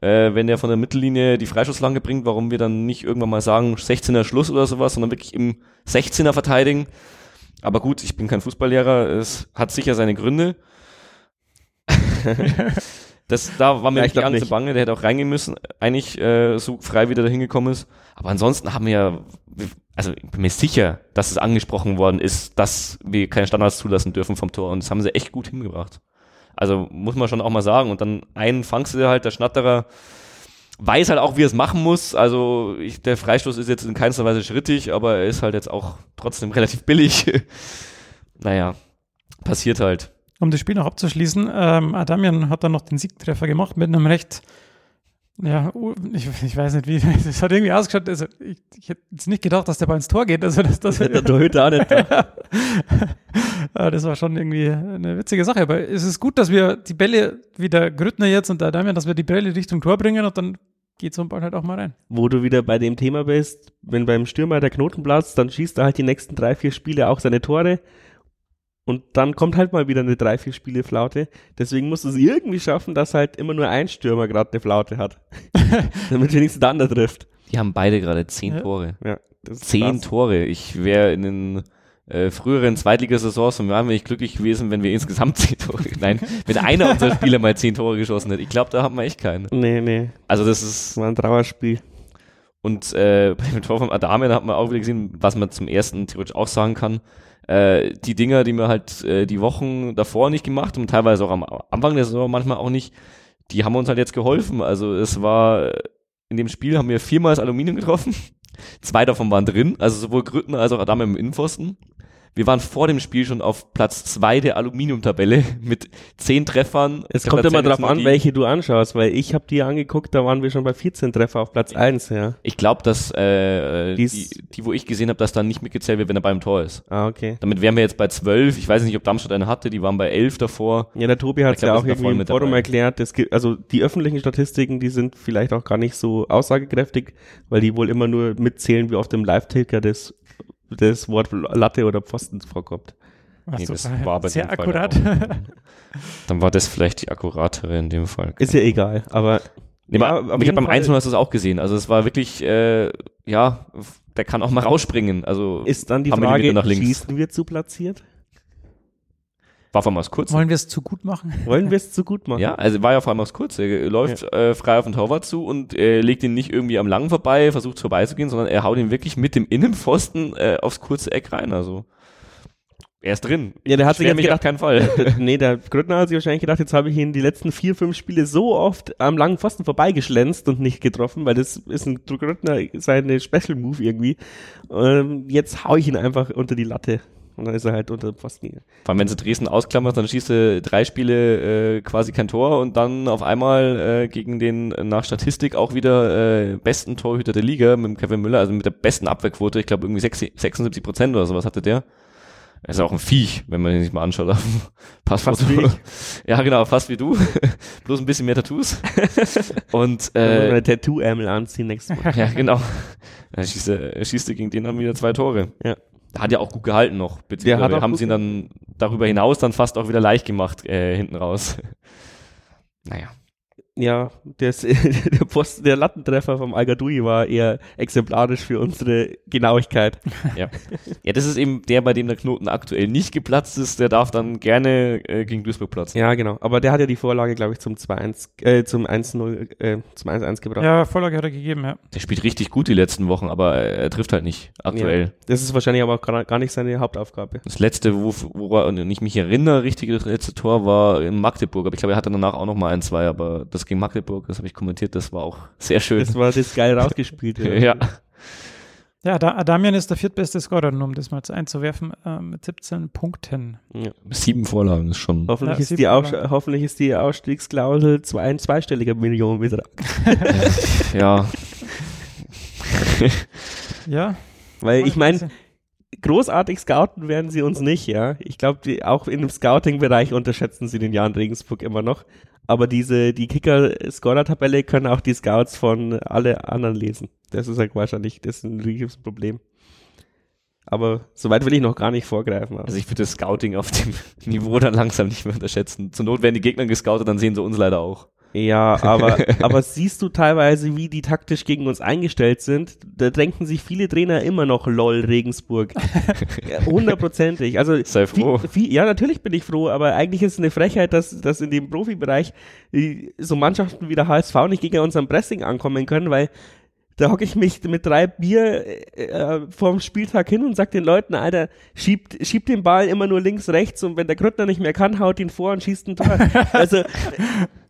äh, wenn der von der Mittellinie die Freischusslange bringt, warum wir dann nicht irgendwann mal sagen, 16er Schluss oder sowas, sondern wirklich im 16er verteidigen. Aber gut, ich bin kein Fußballlehrer, es hat sicher seine Gründe. Das, da war mir Ja, ich glaub Angst nicht. bange, der hätte auch reingehen müssen, eigentlich äh, so frei wie der da hingekommen ist. Aber ansonsten haben wir ja, also ich bin mir sicher, dass es angesprochen worden ist, dass wir keine Standards zulassen dürfen vom Tor. Und das haben sie echt gut hingebracht. Also muss man schon auch mal sagen. Und dann einen fangst du halt, der Schnatterer weiß halt auch, wie er es machen muss. Also ich, der Freistoß ist jetzt in keinster Weise schrittig, aber er ist halt jetzt auch trotzdem relativ billig. naja, passiert halt. Um das Spiel noch abzuschließen, ähm, Adamian hat dann noch den Siegtreffer gemacht mit einem recht, ja, ich, ich weiß nicht wie, das hat irgendwie ausgeschaut, also ich, ich hätte jetzt nicht gedacht, dass der Ball ins Tor geht, also das, das, Der Torhüter auch nicht. Ja, das war schon irgendwie eine witzige Sache, aber es ist gut, dass wir die Bälle, wie der Grüttner jetzt und der Adamian, dass wir die Bälle Richtung Tor bringen und dann geht so ein Ball halt auch mal rein. Wo du wieder bei dem Thema bist, wenn beim Stürmer der Knoten platzt, dann schießt er halt die nächsten drei, vier Spiele auch seine Tore. Und dann kommt halt mal wieder eine drei, vier Spiele Flaute. Deswegen musst du es irgendwie schaffen, dass halt immer nur ein Stürmer gerade eine Flaute hat. Damit wenigstens der andere trifft. Die haben beide gerade zehn Ja. Tore. Ja, Zehn krass. Tore. Ich wäre in den äh, früheren Zweitligasaisons und wären wir nicht glücklich gewesen, wenn wir insgesamt zehn Tore, nein, wenn einer unserer Spieler mal zehn Tore geschossen hätte. Ich glaube, da haben wir echt keinen. Nee, nee, Also das ist, das war ein Trauerspiel. und äh, bei dem Tor von Adamian hat man auch wieder gesehen, was man zum ersten theoretisch auch sagen kann. Äh, die Dinger, die wir halt äh, die Wochen davor nicht gemacht haben, teilweise auch am Anfang der Saison manchmal auch nicht, die haben uns halt jetzt geholfen. Also es war, in dem Spiel haben wir viermal das Aluminium getroffen. Zwei davon waren drin, also sowohl Grüttner als auch Adamian im Innenpfosten. Wir waren vor dem Spiel schon auf Platz zwei der Aluminium-Tabelle mit zehn Treffern. Es kommt immer drauf an, welche du anschaust, weil ich habe die angeguckt, da waren wir schon bei 14 Treffer auf Platz 1, ja. Ich glaube, dass äh, die, die, wo ich gesehen habe, dass da nicht mitgezählt wird, wenn er beim Tor ist. Ah, okay. Damit wären wir jetzt bei zwölf. Ich weiß nicht, ob Darmstadt eine hatte, die waren bei elf davor. Ja, der Tobi hat es ja auch irgendwie im mit Forum erklärt. Es gibt, also die öffentlichen Statistiken, die sind vielleicht auch gar nicht so aussagekräftig, weil die wohl immer nur mitzählen, wie auf dem Live-Ticker das, das Wort Latte oder Pfosten vorkommt. Was Nee, du- das war bei sehr dem Fall akkurat. Dann war das vielleicht die akkuratere in dem Fall. Ist ja egal, aber Nee, Ja, aber ich habe beim 1 hast du es auch gesehen. Also es war wirklich, äh, ja, der kann auch mal rausspringen. Also ist dann die Frage, Millimeter nach links. schießen wir zu platziert? War vor allem aus kurz. Wollen wir es zu gut machen? Wollen wir es zu gut machen? Ja, also war ja vor allem aus kurz. Er läuft äh, frei auf den Torwart zu und äh, legt ihn nicht irgendwie am Langen vorbei, versucht vorbeizugehen, sondern er haut ihn wirklich mit dem Innenpfosten äh, aufs kurze Eck rein. Also er ist drin. Ja, der hat sich Schwer mich gedacht, auf keinen Fall. nee, der Grüttner hat sich wahrscheinlich gedacht, jetzt habe ich ihn die letzten vier, fünf Spiele so oft am langen Pfosten vorbeigeschlänzt und nicht getroffen, weil das ist ein Grüttner seine Special Move irgendwie. Ähm, jetzt hau ich ihn einfach unter die Latte. Und dann ist er halt unter den Pfosten. Vor allem, wenn sie Dresden ausklammert, dann schießt er drei Spiele äh, quasi kein Tor und dann auf einmal äh, gegen den äh, nach Statistik auch wieder äh, besten Torhüter der Liga mit dem Kevin Müller, also mit der besten Abwehrquote, ich glaube irgendwie 6 76 Prozent oder sowas hatte der. Er ist auch ein Viech, wenn man ihn sich mal anschaut. auf dem Passfoto. Fast wie. Ja, genau, fast wie du. Bloß ein bisschen mehr Tattoos. Und Äh, eine Tattoo-Ärmel anziehen nächstes Mal. ja, genau. Er schießt, er er schießt gegen den dann wieder zwei Tore. Ja. Da hat ja auch gut gehalten noch. Beziehungsweise hat haben sie ihn dann darüber hinaus dann fast auch wieder leicht gemacht, äh, hinten raus. naja. Ja, das, der, Post, der Lattentreffer vom Al-Gadoui war eher exemplarisch für unsere Genauigkeit. Ja. ja, das ist eben der, bei dem der Knoten aktuell nicht geplatzt ist. Der darf dann gerne äh, gegen Duisburg platzen. Ja, genau. Aber der hat ja die Vorlage, glaube ich, zum 2-1, äh, zum 1-0, äh, zum 1-1 gebracht. Ja, Vorlage hat er gegeben, ja. Der spielt richtig gut die letzten Wochen, aber er trifft halt nicht aktuell. Das ist wahrscheinlich aber auch gar gar nicht seine Hauptaufgabe. Das letzte, wo, wo er, und ich mich erinnere, richtig, das letzte Tor war in Magdeburg. Aber ich glaube, er hatte danach auch noch mal ein, zwei, aber das gegen Magdeburg, das habe ich kommentiert, das war auch sehr schön. Das war das geil rausgespielt. ja. Ja, da, Adamian ist der viertbeste Scorer, nur um das mal einzuwerfen, äh, mit 17 Punkten. Ja. Sieben Vorlagen ist schon. Hoffentlich, Ja, ist die Vorlagen. hoffentlich ist die Ausstiegsklausel zwei, ein zweistelliger Millionenbetrag. ja. Ja. Weil ich meine, großartig scouten werden sie uns nicht, ja. Ich glaube, auch in dem Scouting-Bereich unterschätzen sie den Jan Regensburg immer noch. Aber diese, die Kicker-Scorer-Tabelle können auch die Scouts von alle anderen lesen. Das ist halt wahrscheinlich, das ist ein riesiges Problem. Aber soweit will ich noch gar nicht vorgreifen. Also ich würde Scouting auf dem Niveau dann langsam nicht mehr unterschätzen. Zur Not werden die Gegner gescoutet, dann sehen sie uns leider auch. Ja, aber, aber siehst du teilweise, wie die taktisch gegen uns eingestellt sind? Da denken sich viele Trainer immer noch LOL Regensburg. Hundertprozentig. Also, Sei froh. Viel, viel, ja, natürlich bin ich froh, aber eigentlich ist es eine Frechheit, dass, dass in dem Profibereich äh, so Mannschaften wie der HSV nicht gegen unserem Pressing ankommen können, weil da hocke ich mich mit drei Bier äh, äh, vorm Spieltag hin und sag den Leuten, Alter, schiebt, schiebt den Ball immer nur links, rechts und wenn der Grüttner nicht mehr kann, haut ihn vor und schießt ein Tor. Also,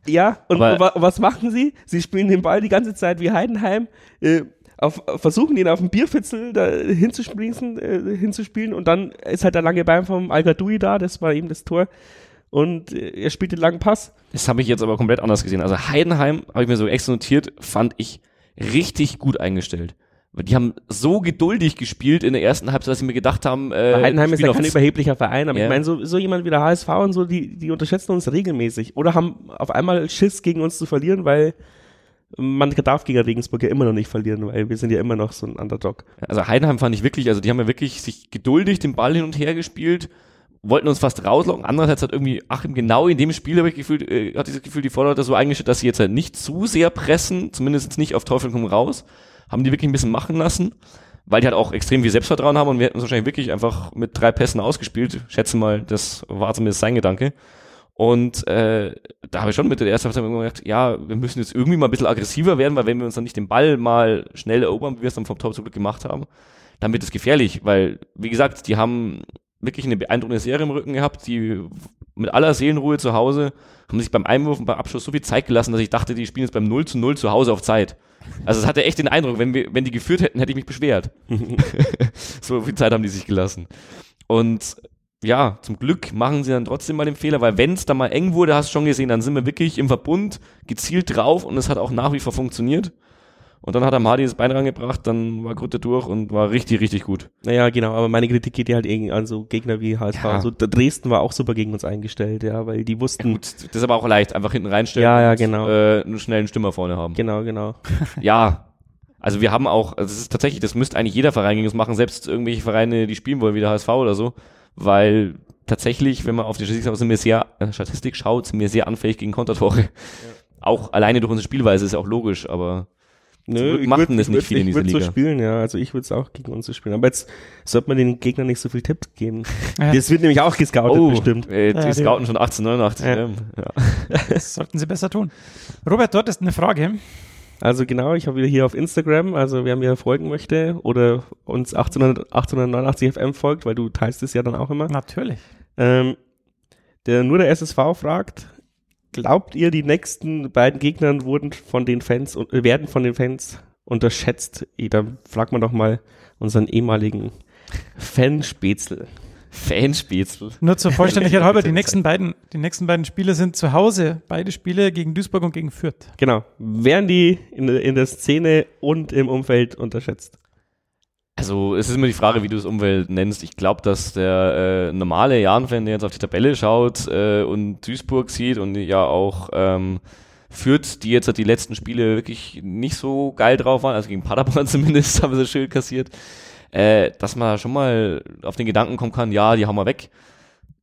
ja, und Aber- wa was machen sie? Sie spielen den Ball die ganze Zeit wie Heidenheim, äh, auf, versuchen ihn auf dem Bierfitzel da hinzuspringen, äh, hinzuspielen und dann ist halt der lange Bein vom al da, das war eben das Tor und äh, er spielt den langen Pass. Das habe ich jetzt aber komplett anders gesehen. Also Heidenheim, habe ich mir so extra notiert, fand ich richtig gut eingestellt. Weil Die haben so geduldig gespielt in der ersten Halbzeit, dass sie mir gedacht haben, äh, Heidenheim ist ja kein überheblicher Verein, aber Ja. ich meine, so, so jemand wie der HSV und so, die, die unterschätzen uns regelmäßig oder haben auf einmal Schiss gegen uns zu verlieren, weil man darf gegen Regensburg ja immer noch nicht verlieren, weil wir sind ja immer noch so ein Underdog. Also Heidenheim fand ich wirklich, also die haben ja wirklich sich geduldig den Ball hin und her gespielt, wollten uns fast rauslocken. Andererseits hat irgendwie Achim genau in dem Spiel habe ich gefühlt, äh, hat dieses Gefühl, die Vorderleute so eingestellt, dass sie jetzt halt nicht zu sehr pressen, zumindest jetzt nicht auf Teufel komm raus, haben die wirklich ein bisschen machen lassen, weil die halt auch extrem viel Selbstvertrauen haben und wir hätten uns wahrscheinlich wirklich einfach mit drei Pässen ausgespielt. Schätze mal, das war zumindest sein Gedanke. Und äh, da habe ich schon mit der ersten Halbzeit gedacht, ja, wir müssen jetzt irgendwie mal ein bisschen aggressiver werden, weil wenn wir uns dann nicht den Ball mal schnell erobern, wie wir es dann vom Tor zum Glück gemacht haben, dann wird es gefährlich, weil, wie gesagt, die haben wirklich eine beeindruckende Serie im Rücken gehabt, die mit aller Seelenruhe zu Hause haben sich beim Einwurf und beim Abschluss so viel Zeit gelassen, dass ich dachte, die spielen jetzt beim 0 zu 0 zu Hause auf Zeit. Also es hatte echt den Eindruck, wenn, wir, wenn die geführt hätten, hätte ich mich beschwert. so viel Zeit haben die sich gelassen. Und ja, zum Glück machen sie dann trotzdem mal den Fehler, weil wenn es da mal eng wurde, hast du schon gesehen, dann sind wir wirklich im Verbund gezielt drauf und es hat auch nach wie vor funktioniert. Und dann hat er Mahdi das Bein rangebracht, dann war Grütte durch und war richtig, richtig gut. Naja, genau, aber meine Kritik geht ja halt irgendwie an so Gegner wie HSV. Ja. Also Dresden war auch super gegen uns eingestellt, ja, weil die wussten. Gut, das ist aber auch leicht, einfach hinten reinstellen Ja, ja, und genau. äh, einen schnellen Stürmer vorne haben. Genau, genau. Ja, also wir haben auch, also es ist tatsächlich, das müsste eigentlich jeder Verein gegen uns machen, selbst irgendwelche Vereine, die spielen wollen, wie der HSV oder so, weil tatsächlich, wenn man auf die Statistik schaut, sind wir sehr, äh, Statistik schaut, sind wir sehr anfällig gegen Kontertore. Auch alleine durch unsere Spielweise ist ja auch logisch, aber Glück ich machen würd- das ich nicht würd- viele in Ich dieser würde so Liga. spielen, ja. Also ich würde es auch gegen uns so spielen. Aber jetzt sollte man den Gegnern nicht so viel Tipps geben. Ja. Das wird nämlich auch gescoutet bestimmt. Äh, die Ja, scouten schon 1889. Ja. Ja. Ja. Das sollten sie besser tun. Robert, dort ist eine Frage. Also genau, ich habe wieder hier auf Instagram, also wer mir folgen möchte oder uns 1800, 1889 FM folgt, weil du teilst es ja dann auch immer. Natürlich. Ähm, der nur der SSV fragt, glaubt ihr, die nächsten beiden Gegnern wurden von den Fans und äh, werden von den Fans unterschätzt? Da fragt man doch mal unseren ehemaligen Fanspätzl. Fanspiel. Nur zur Vollständigkeit halber, die nächsten beiden, die nächsten beiden Spiele sind zu Hause. Beide Spiele gegen Duisburg und gegen Fürth. Genau. Werden die in, in der Szene und im Umfeld unterschätzt? Also es ist immer die Frage, wie du das Umwelt nennst. Ich glaube, dass der äh, normale Jan-Fan, der jetzt auf die Tabelle schaut äh, und Duisburg sieht und ja auch ähm, Fürth, die jetzt halt die letzten Spiele wirklich nicht so geil drauf waren, also gegen Paderborn zumindest haben sie schön kassiert, äh, dass man schon mal auf den Gedanken kommen kann, ja, die hauen wir weg.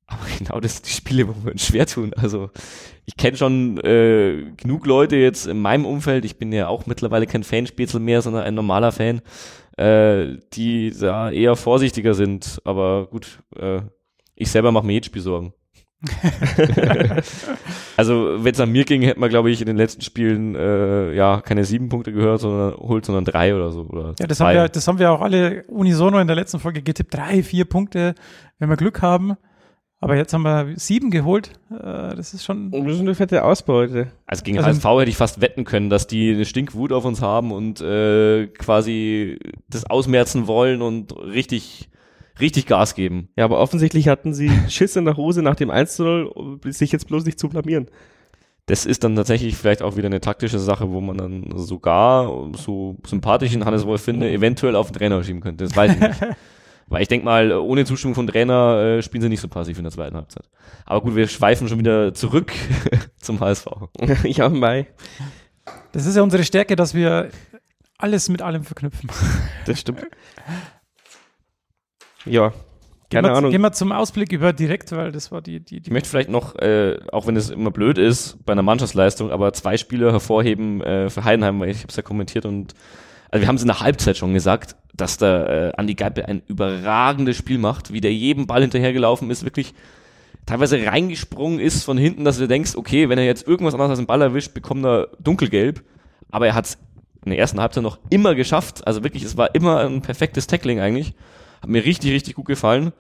Aber genau das sind die Spiele, wo wir uns schwer tun. Also ich kenne schon äh, genug Leute jetzt in meinem Umfeld, ich bin ja auch mittlerweile kein Fanspitzel mehr, sondern ein normaler Fan, äh, die da eher vorsichtiger sind. Aber gut, äh, ich selber mache mir jedes Spiel Sorgen. also wenn es an mir ging, hätte man, glaube ich, in den letzten Spielen äh, ja keine sieben Punkte gehört, sondern holt, sondern drei oder so. Oder Ja, das zwei. haben, wir, das haben wir auch alle unisono in der letzten Folge getippt. Drei, vier Punkte, wenn wir Glück haben. Aber jetzt haben wir sieben geholt. Äh, das ist schon. Das ist eine fette Ausbeute. Also gegen Also- HSV hätte ich fast wetten können, dass die eine Stinkwut auf uns haben und äh, quasi das ausmerzen wollen und richtig, richtig Gas geben. Ja, aber offensichtlich hatten sie Schiss in der Hose nach dem 1-0, um sich jetzt bloß nicht zu blamieren. Das ist dann tatsächlich vielleicht auch wieder eine taktische Sache, wo man dann sogar so sympathisch in Hannes Wolf finde, eventuell auf den Trainer schieben könnte. Das weiß ich nicht. Weil ich denke mal, ohne Zustimmung vom Trainer äh, spielen sie nicht so passiv in der zweiten Halbzeit. Aber gut, wir schweifen schon wieder zurück zum HSV. ja, Mai. Das ist ja unsere Stärke, dass wir alles mit allem verknüpfen. Das stimmt. Ja, Keine gehen wir, Ahnung. Gehen wir zum Ausblick über direkt, weil das war die, die, Ich die möchte vielleicht noch, äh, auch wenn es immer blöd ist bei einer Mannschaftsleistung, aber zwei Spieler hervorheben äh, für Heidenheim, weil ich habe es ja kommentiert und also wir haben es in der Halbzeit schon gesagt, dass der äh, Andi Geipel ein überragendes Spiel macht, wie der jedem Ball hinterhergelaufen ist, wirklich teilweise reingesprungen ist von hinten, dass du denkst, okay, wenn er jetzt irgendwas anderes als den Ball erwischt, bekommt er dunkelgelb, aber er hat es in der ersten Halbzeit noch immer geschafft, also wirklich, es war immer ein perfektes Tackling eigentlich, hat mir richtig, richtig gut gefallen.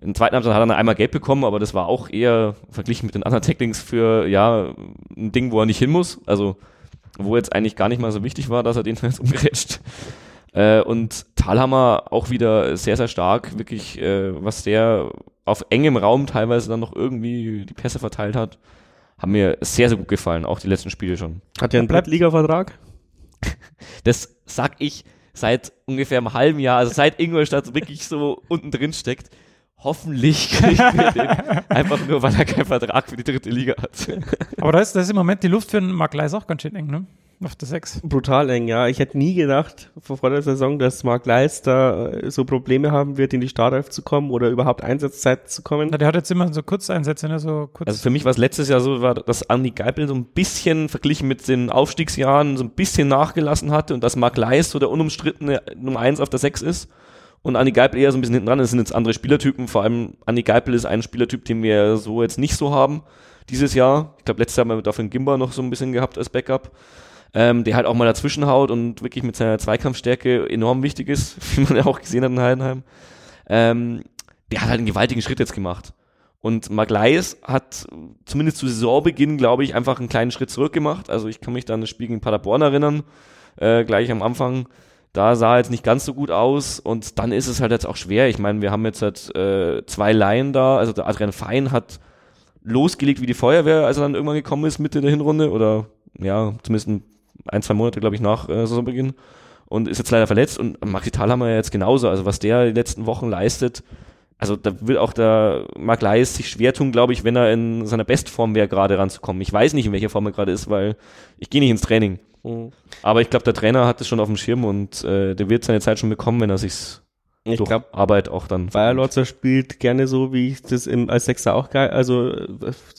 In der zweiten Halbzeit hat er einmal gelb bekommen, aber das war auch eher verglichen mit den anderen Tacklings für, ja, ein Ding, wo er nicht hin muss. Also, wo jetzt eigentlich gar nicht mal so wichtig war, dass er den jetzt umgrätscht. Äh, und Thalhammer auch wieder sehr, sehr stark, wirklich, äh, was der auf engem Raum teilweise dann noch irgendwie die Pässe verteilt hat, haben mir sehr, sehr gut gefallen, auch die letzten Spiele schon. Hat er einen Drittliga-Vertrag? Das sag ich seit ungefähr einem halben Jahr, also seit Ingolstadt wirklich so unten drin steckt. Hoffentlich kriegen wir den einfach nur, weil er keinen Vertrag für die dritte Liga hat. Aber da ist, da ist im Moment die Luft für einen Mark Leis auch ganz schön eng, ne? Auf der 6. Brutal eng, ja. Ich hätte nie gedacht vor, vor der Saison, dass Mark Leis da äh, so Probleme haben wird, in die Startelf zu kommen oder überhaupt Einsatzzeit zu kommen. Na, der hat jetzt immer so Kurzeinsätze, ne? So kurz. Also für mich war es letztes Jahr so, war, dass Andi Geipel so ein bisschen verglichen mit den Aufstiegsjahren so ein bisschen nachgelassen hatte und dass Marc Leis so der unumstrittene Nummer eins auf der Sechs ist und Andi Geipel eher so ein bisschen hinten dran. Das sind jetzt andere Spielertypen, vor allem Andi Geipel ist ein Spielertyp, den wir so jetzt nicht so haben dieses Jahr. Ich glaube, letztes Jahr haben wir dafür einen Gimba noch so ein bisschen gehabt als Backup. Ähm, der halt auch mal dazwischen haut und wirklich mit seiner Zweikampfstärke enorm wichtig ist, wie man ja auch gesehen hat in Heidenheim. Ähm, der hat halt einen gewaltigen Schritt jetzt gemacht. Und Mark Leis hat zumindest zu Saisonbeginn, glaube ich, einfach einen kleinen Schritt zurück gemacht. Also ich kann mich da an das Spiel gegen Paderborn erinnern, äh, gleich am Anfang. Da sah er jetzt nicht ganz so gut aus und dann ist es halt jetzt auch schwer. Ich meine, wir haben jetzt halt äh, zwei Laien da. Also der Adrian Fein hat losgelegt wie die Feuerwehr, als er dann irgendwann gekommen ist, Mitte der Hinrunde oder ja, zumindest ein, zwei Monate, glaube ich, nach äh, Saisonbeginn und ist jetzt leider verletzt und Maxi Thalhammer ja jetzt genauso. Also was der die letzten Wochen leistet, also da will auch der Mark Leis sich schwer tun, glaube ich, wenn er in seiner Bestform wäre, gerade ranzukommen. Ich weiß nicht, in welcher Form er gerade ist, weil ich gehe nicht ins Training. Mhm. Aber ich glaube, der Trainer hat es schon auf dem Schirm und äh, der wird seine Zeit schon bekommen, wenn er sich Ich durch glaube, Arbeit auch dann. Bayer Lorzer spielt gerne so, wie ich das im, als Sechser auch geil, also äh,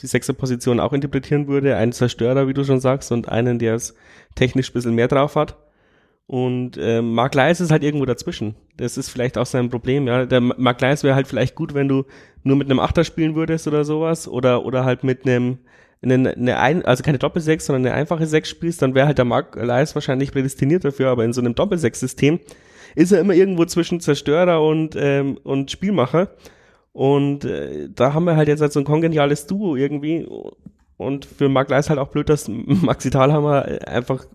die Sechser-Position auch interpretieren würde. Einen Zerstörer, wie du schon sagst, und einen, der es technisch ein bisschen mehr drauf hat. Und äh, Mark Leis ist halt irgendwo dazwischen. Das ist vielleicht auch sein Problem, ja. Der Mark Leis wäre halt vielleicht gut, wenn du nur mit einem Achter spielen würdest oder sowas. Oder, oder halt mit einem, eine, eine ein, also keine Doppelsechs, sondern eine einfache Sechs spielst, dann wäre halt der Mark Leis wahrscheinlich prädestiniert dafür, aber in so einem Doppelsechs-System ist er immer irgendwo zwischen Zerstörer und, ähm, und Spielmacher. Und äh, da haben wir halt jetzt halt so ein kongeniales Duo irgendwie. Und für Mark Leis halt auch blöd, dass Maxi Thalhammer einfach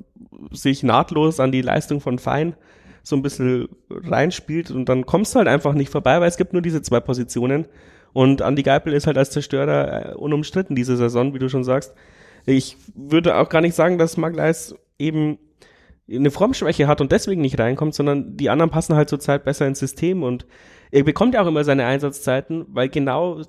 sich nahtlos an die Leistung von Fein so ein bisschen reinspielt und dann kommst du halt einfach nicht vorbei, weil es gibt nur diese zwei Positionen. Und Andy Geipel ist halt als Zerstörer äh, unumstritten diese Saison, wie du schon sagst. Ich würde auch gar nicht sagen, dass Mark Leis eben eine Formschwäche hat und deswegen nicht reinkommt, sondern die anderen passen halt zurzeit besser ins System und er bekommt ja auch immer seine Einsatzzeiten, weil genau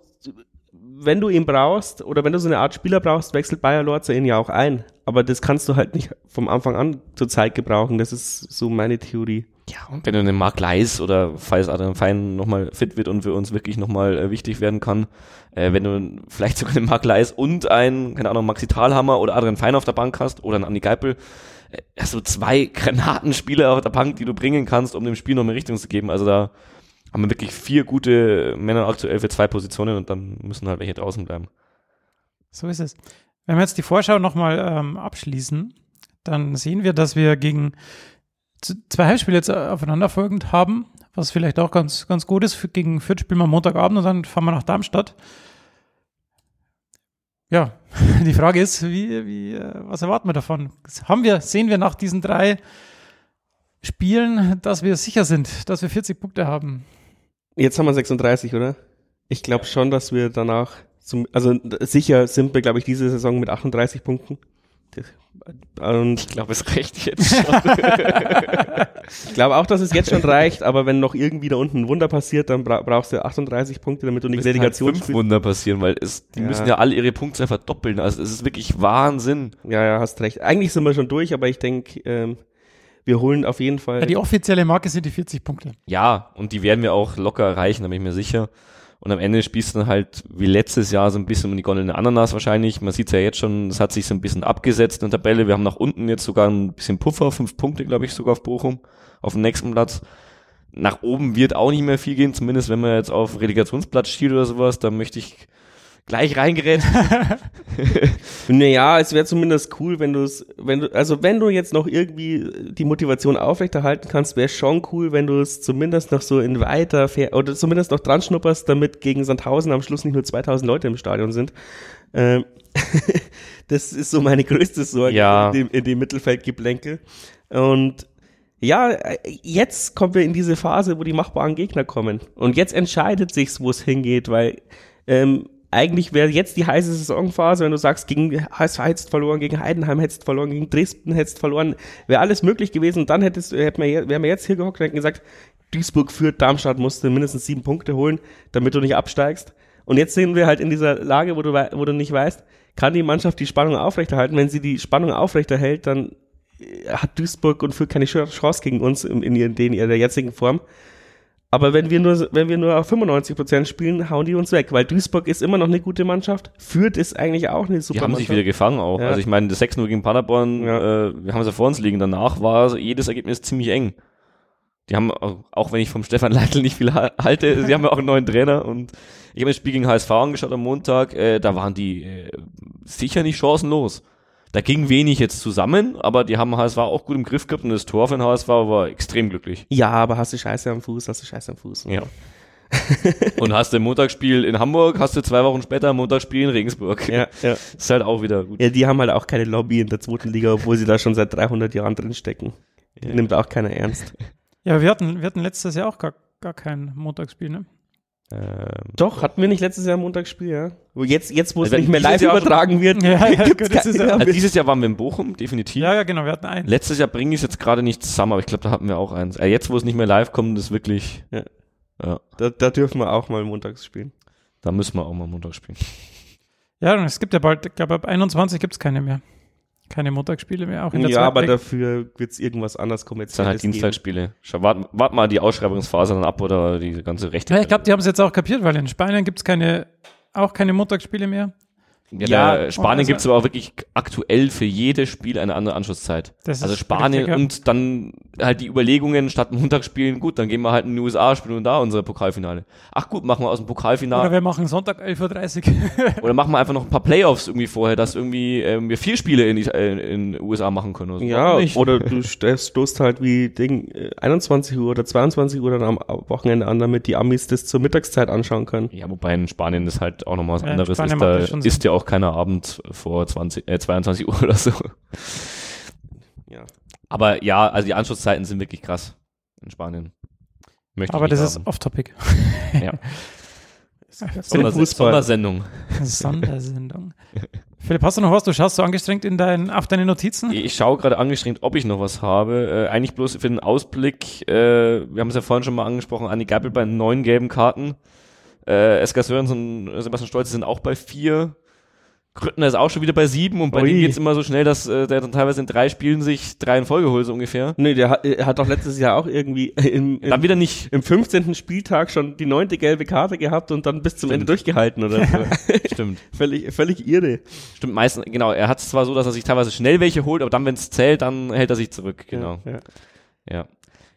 wenn du ihn brauchst oder wenn du so eine Art Spieler brauchst, wechselt Bayer Lorzer ihn ja auch ein. Aber das kannst du halt nicht vom Anfang an zur Zeit gebrauchen. Das ist so meine Theorie. Ja, und wenn du einen Mark Leis oder falls Adrian Fein nochmal fit wird und für uns wirklich nochmal äh, wichtig werden kann, äh, wenn du vielleicht sogar einen Mark Leis und einen, keine Ahnung, Maxi Thalhammer oder Adrian Fein auf der Bank hast oder einen Andi Geipel, äh, hast du zwei Granatenspieler auf der Bank, die du bringen kannst, um dem Spiel noch eine Richtung zu geben. Also da haben wir wirklich vier gute Männer aktuell für zwei Positionen und dann müssen halt welche draußen bleiben. So ist es. Wenn wir jetzt die Vorschau nochmal ähm, abschließen, dann sehen wir, dass wir gegen zwei Heimspiele jetzt äh, aufeinanderfolgend haben, was vielleicht auch ganz, ganz gut ist. Gegen Fürth spielen wir Montagabend und dann fahren wir nach Darmstadt. Ja, die Frage ist, wie, wie, äh, was erwarten wir davon? Haben wir, sehen wir nach diesen drei Spielen, dass wir sicher sind, dass wir 40 Punkte haben? Jetzt haben wir 36, oder? Ich glaube schon, dass wir danach, zum, also sicher sind wir, glaube ich, diese Saison mit 38 Punkten. Und Ich glaube, es reicht jetzt schon. ich glaube auch, dass es jetzt schon reicht, aber wenn noch irgendwie da unten ein Wunder passiert, dann bra brauchst du 38 Punkte, damit du nicht müssen halt Relegation fünf spielst. Wunder passieren, weil es, die Ja. müssen ja alle ihre Punktzahl verdoppeln. Also es ist wirklich Wahnsinn. Ja, ja, hast recht. Eigentlich sind wir schon durch, aber ich denke, ähm, wir holen auf jeden Fall. Ja, die offizielle Marke sind die 40 Punkte. Ja, und die werden wir auch locker erreichen, da bin ich mir sicher. Und am Ende spielst du dann halt wie letztes Jahr so ein bisschen um die goldene Ananas wahrscheinlich. Man sieht es ja jetzt schon, es hat sich so ein bisschen abgesetzt in der Tabelle. Wir haben nach unten jetzt sogar ein bisschen Puffer, fünf Punkte, glaube ich, sogar auf Bochum, auf dem nächsten Platz. Nach oben wird auch nicht mehr viel gehen, zumindest wenn man jetzt auf Relegationsplatz steht oder sowas. Da möchte ich gleich reingerät. naja, es wäre zumindest cool, wenn du es, wenn du, also wenn du jetzt noch irgendwie die Motivation aufrechterhalten kannst, wäre schon cool, wenn du es zumindest noch so in weiter, oder zumindest noch dran schnupperst, damit gegen Sandhausen am Schluss nicht nur 2000 Leute im Stadion sind. Ähm, das ist so meine größte Sorge Ja. in, dem, in dem Mittelfeldgeplänkel. Und ja, jetzt kommen wir in diese Phase, wo die machbaren Gegner kommen. Und jetzt entscheidet sich's, wo es hingeht, weil ähm, eigentlich wäre jetzt die heiße Saisonphase, wenn du sagst, gegen HSV hättest verloren, gegen Heidenheim hättest verloren, gegen Dresden hättest verloren, wäre alles möglich gewesen. Und dann hättest, hätten wir, wären wir jetzt hier gehockt und hätten gesagt, Duisburg führt, Darmstadt musste mindestens sieben Punkte holen, damit du nicht absteigst. Und jetzt sind wir halt in dieser Lage, wo du, wo du nicht weißt, kann die Mannschaft die Spannung aufrechterhalten? Wenn sie die Spannung aufrechterhält, dann äh, hat Duisburg und Fürth keine Chance gegen uns in, in, in ihrer jetzigen Form. Aber wenn wir nur, wenn wir nur auf 95 Prozent spielen, hauen die uns weg, weil Duisburg ist immer noch eine gute Mannschaft. Fürth ist eigentlich auch eine super Die haben sich Mannschaft. wieder gefangen auch. Ja. Also ich meine, das 6-0 gegen Paderborn, Ja. äh, wir haben es ja vor uns liegen. Danach war jedes Ergebnis ziemlich eng. Die haben, auch wenn ich vom Stefan Leitl nicht viel ha- halte, sie haben ja auch einen neuen Trainer und ich habe mir das Spiel gegen HSV angeschaut am Montag, äh, da waren die äh, sicher nicht chancenlos. Da ging wenig jetzt zusammen, aber die haben HSV auch gut im Griff gehabt und das Tor von HSV war extrem glücklich. Ja, aber hast du Scheiße am Fuß, hast du Scheiße am Fuß. Ja. und hast du ein Montagsspiel in Hamburg, hast du zwei Wochen später ein Montagsspiel in Regensburg. Ja, ja. Ist halt auch wieder gut. Ja, die haben halt auch keine Lobby in der zweiten Liga, obwohl sie da schon seit 300 Jahren drin stecken. Die Ja. Nimmt auch keiner ernst. Ja, wir hatten, wir hatten letztes Jahr auch gar, gar kein Montagsspiel, ne? Ähm, Doch, hatten wir nicht letztes Jahr ein Montagsspiel, ja? Jetzt, jetzt wo es Also, nicht mehr dieses live Jahr- übertragen wird, Ja, ja, gibt's gut, das ist keine- ja- Also dieses Jahr waren wir in Bochum, definitiv. Ja, ja, genau, wir hatten einen. Letztes Jahr bringe ich es jetzt gerade nicht zusammen, aber ich glaube, da hatten wir auch eins. Äh, jetzt, wo es nicht mehr live kommt, ist wirklich, Ja. ja, Da, da dürfen wir auch mal montags spielen. da müssen wir auch mal Montag spielen. Ja, und es gibt ja bald, ich glaube, ab 21 gibt es keine mehr. Keine Montagsspiele mehr, auch in der Ja, aber dafür wird's irgendwas anders kommerzielles sind halt geben. Dienstagsspiele. Schau, Wart, wart mal die Ausschreibungsphase dann ab oder die ganze Rechte. Ja, ich glaube, die haben es jetzt auch kapiert, weil in Spanien gibt es keine, auch keine Montagsspiele mehr. Ja, Ja, Spanien also- gibt's aber auch wirklich aktuell für jedes Spiel eine andere Anschlusszeit. Das Also Spanien richtig, und dann halt die Überlegungen, statt Montagsspielen, gut, dann gehen wir halt in die USA, spielen da unser Pokalfinale. Ach gut, machen wir aus dem Pokalfinale. Oder wir machen Sonntag 11.30 Uhr. Oder machen wir einfach noch ein paar Playoffs irgendwie vorher, dass irgendwie ähm, wir vier Spiele in, die, äh, in den USA machen können. Oder so. Ja, oder du st- stoßt halt wie Ding äh, 21 Uhr oder 22 Uhr dann am Wochenende an, damit die Amis das zur Mittagszeit anschauen können. Ja, wobei in Spanien ist halt auch nochmal was Ja, anderes. Spanien Ist, da das ist ja auch keiner Abend vor 20, äh, 22 Uhr oder so. Ja. Aber ja, also die Anschlusszeiten sind wirklich krass in Spanien. Möchte Aber das nicht ist haben. off-topic. Ja. Sonder. Sondersendung. Sondersendung. Philipp, hast du noch was? Du schaust so angestrengt in dein, auf deine Notizen? Ich schaue gerade angestrengt, ob ich noch was habe. Äh, eigentlich bloß für den Ausblick. Äh, wir haben es ja vorhin schon mal angesprochen. Anni Gabriel bei neun gelben Karten. Äh, Eska Sörensen und Sebastian Stolz sind auch bei vier. Grüttner ist auch schon wieder bei sieben und bei Ui. dem geht's immer so schnell, dass äh, der dann teilweise in drei Spielen sich drei in Folge holt, so ungefähr. Nee, der hat, hat doch letztes Jahr auch irgendwie im, Dann im, wieder nicht. im 15. Spieltag schon die neunte gelbe Karte gehabt und dann bis zum Stimmt. Ende durchgehalten oder so. Stimmt. völlig, völlig irre. Stimmt, meistens, genau. Er hat es zwar so, dass er sich teilweise schnell welche holt, aber dann, wenn es zählt, dann hält er sich zurück. Genau. Ja, ja. Ja.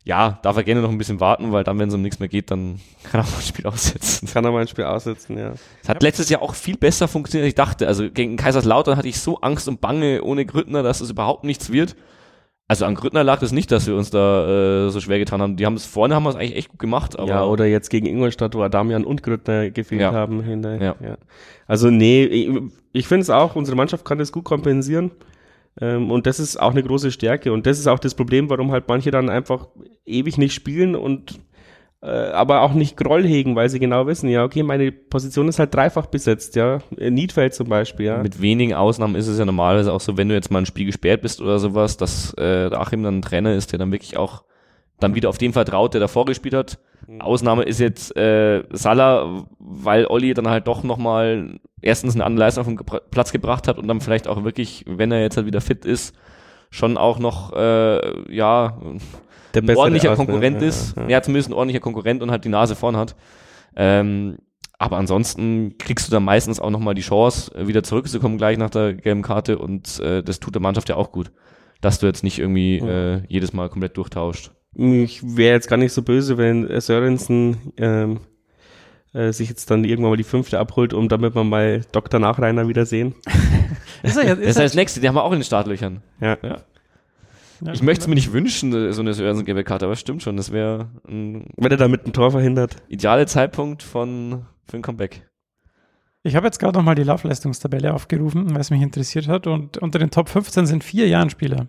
Ja, darf er gerne noch ein bisschen warten, weil dann, wenn es um nichts mehr geht, dann kann er auch ein Spiel aussetzen. Kann er mal ein Spiel aussetzen, ja. Es hat letztes Jahr auch viel besser funktioniert, als ich dachte. Also gegen Kaiserslautern hatte ich so Angst und Bange ohne Grüttner, dass es überhaupt nichts wird. Also an Grüttner lag es nicht, dass wir uns da äh, so schwer getan haben. Die haben es vorne, haben wir es eigentlich echt gut gemacht. Aber ja, oder jetzt gegen Ingolstadt, wo Adamian und Grüttner gefehlt Ja. haben. Hinter, Ja. ja. Also nee, ich, ich finde es auch, unsere Mannschaft kann das gut kompensieren. Ähm, und das ist auch eine große Stärke. Und das ist auch das Problem, warum halt manche dann einfach ewig nicht spielen und äh, aber auch nicht Groll hegen, weil sie genau wissen, ja, okay, meine Position ist halt dreifach besetzt, ja. Äh, Niedfeld zum Beispiel, ja. mit wenigen Ausnahmen ist es ja normalerweise auch so, wenn du jetzt mal ein Spiel gesperrt bist oder sowas, dass äh, Achim dann ein Trainer ist, der dann wirklich auch dann wieder auf den vertraut, der davor gespielt hat. Ausnahme ist jetzt äh, Salah, weil Olli dann halt doch nochmal erstens eine andere Leistung auf den Gebra- Platz gebracht hat und dann vielleicht auch wirklich, wenn er jetzt halt wieder fit ist, schon auch noch, äh, ja, Der ein ordentlicher Konkurrent ja, ist. Ja, ja. zumindest ein ordentlicher Konkurrent und halt die Nase vorn hat. Ähm, aber ansonsten kriegst du dann meistens auch nochmal die Chance, äh, wieder zurückzukommen gleich nach der gelben Karte und äh, das tut der Mannschaft ja auch gut, dass du jetzt nicht irgendwie äh, jedes Mal komplett durchtauscht. Ich wäre jetzt gar nicht so böse, wenn äh, Sörensen ähm, äh, sich jetzt dann irgendwann mal die fünfte abholt, um damit wir mal Dr. Nachreiner wiedersehen. Ist er jetzt, Das ist ist das nächste, die haben wir auch in den Startlöchern. Ja. Ja. Ich möchte es mir nicht wünschen, äh, so eine Sörensen gelbe Karte, aber es stimmt schon, das wäre ein Wenn er damit ein Tor verhindert. idealer Zeitpunkt von, für ein Comeback. Ich habe jetzt gerade nochmal die Laufleistungstabelle aufgerufen, weil es mich interessiert hat. Und unter den Top 15 sind vier Jahrenspieler.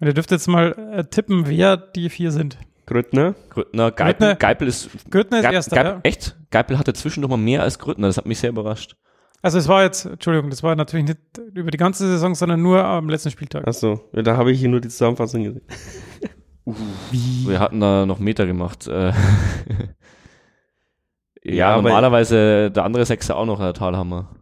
Und ihr dürft jetzt mal äh, tippen, wer die vier sind. Grüttner. Grüttner, Geipel, Grüttner- Geipel ist Grüttner ist Geip, erster. Geip, ja. Echt? Geipel hatte zwischendurch mal mehr als Grüttner, das hat mich sehr überrascht. Also es war jetzt, Entschuldigung, das war natürlich nicht über die ganze Saison, sondern nur am letzten Spieltag. Achso, ja, da habe ich hier nur die Zusammenfassung gesehen. Wir hatten da noch Meter gemacht. Äh, ja, Ja, aber- normalerweise der andere Sechser auch noch, der Talhammer.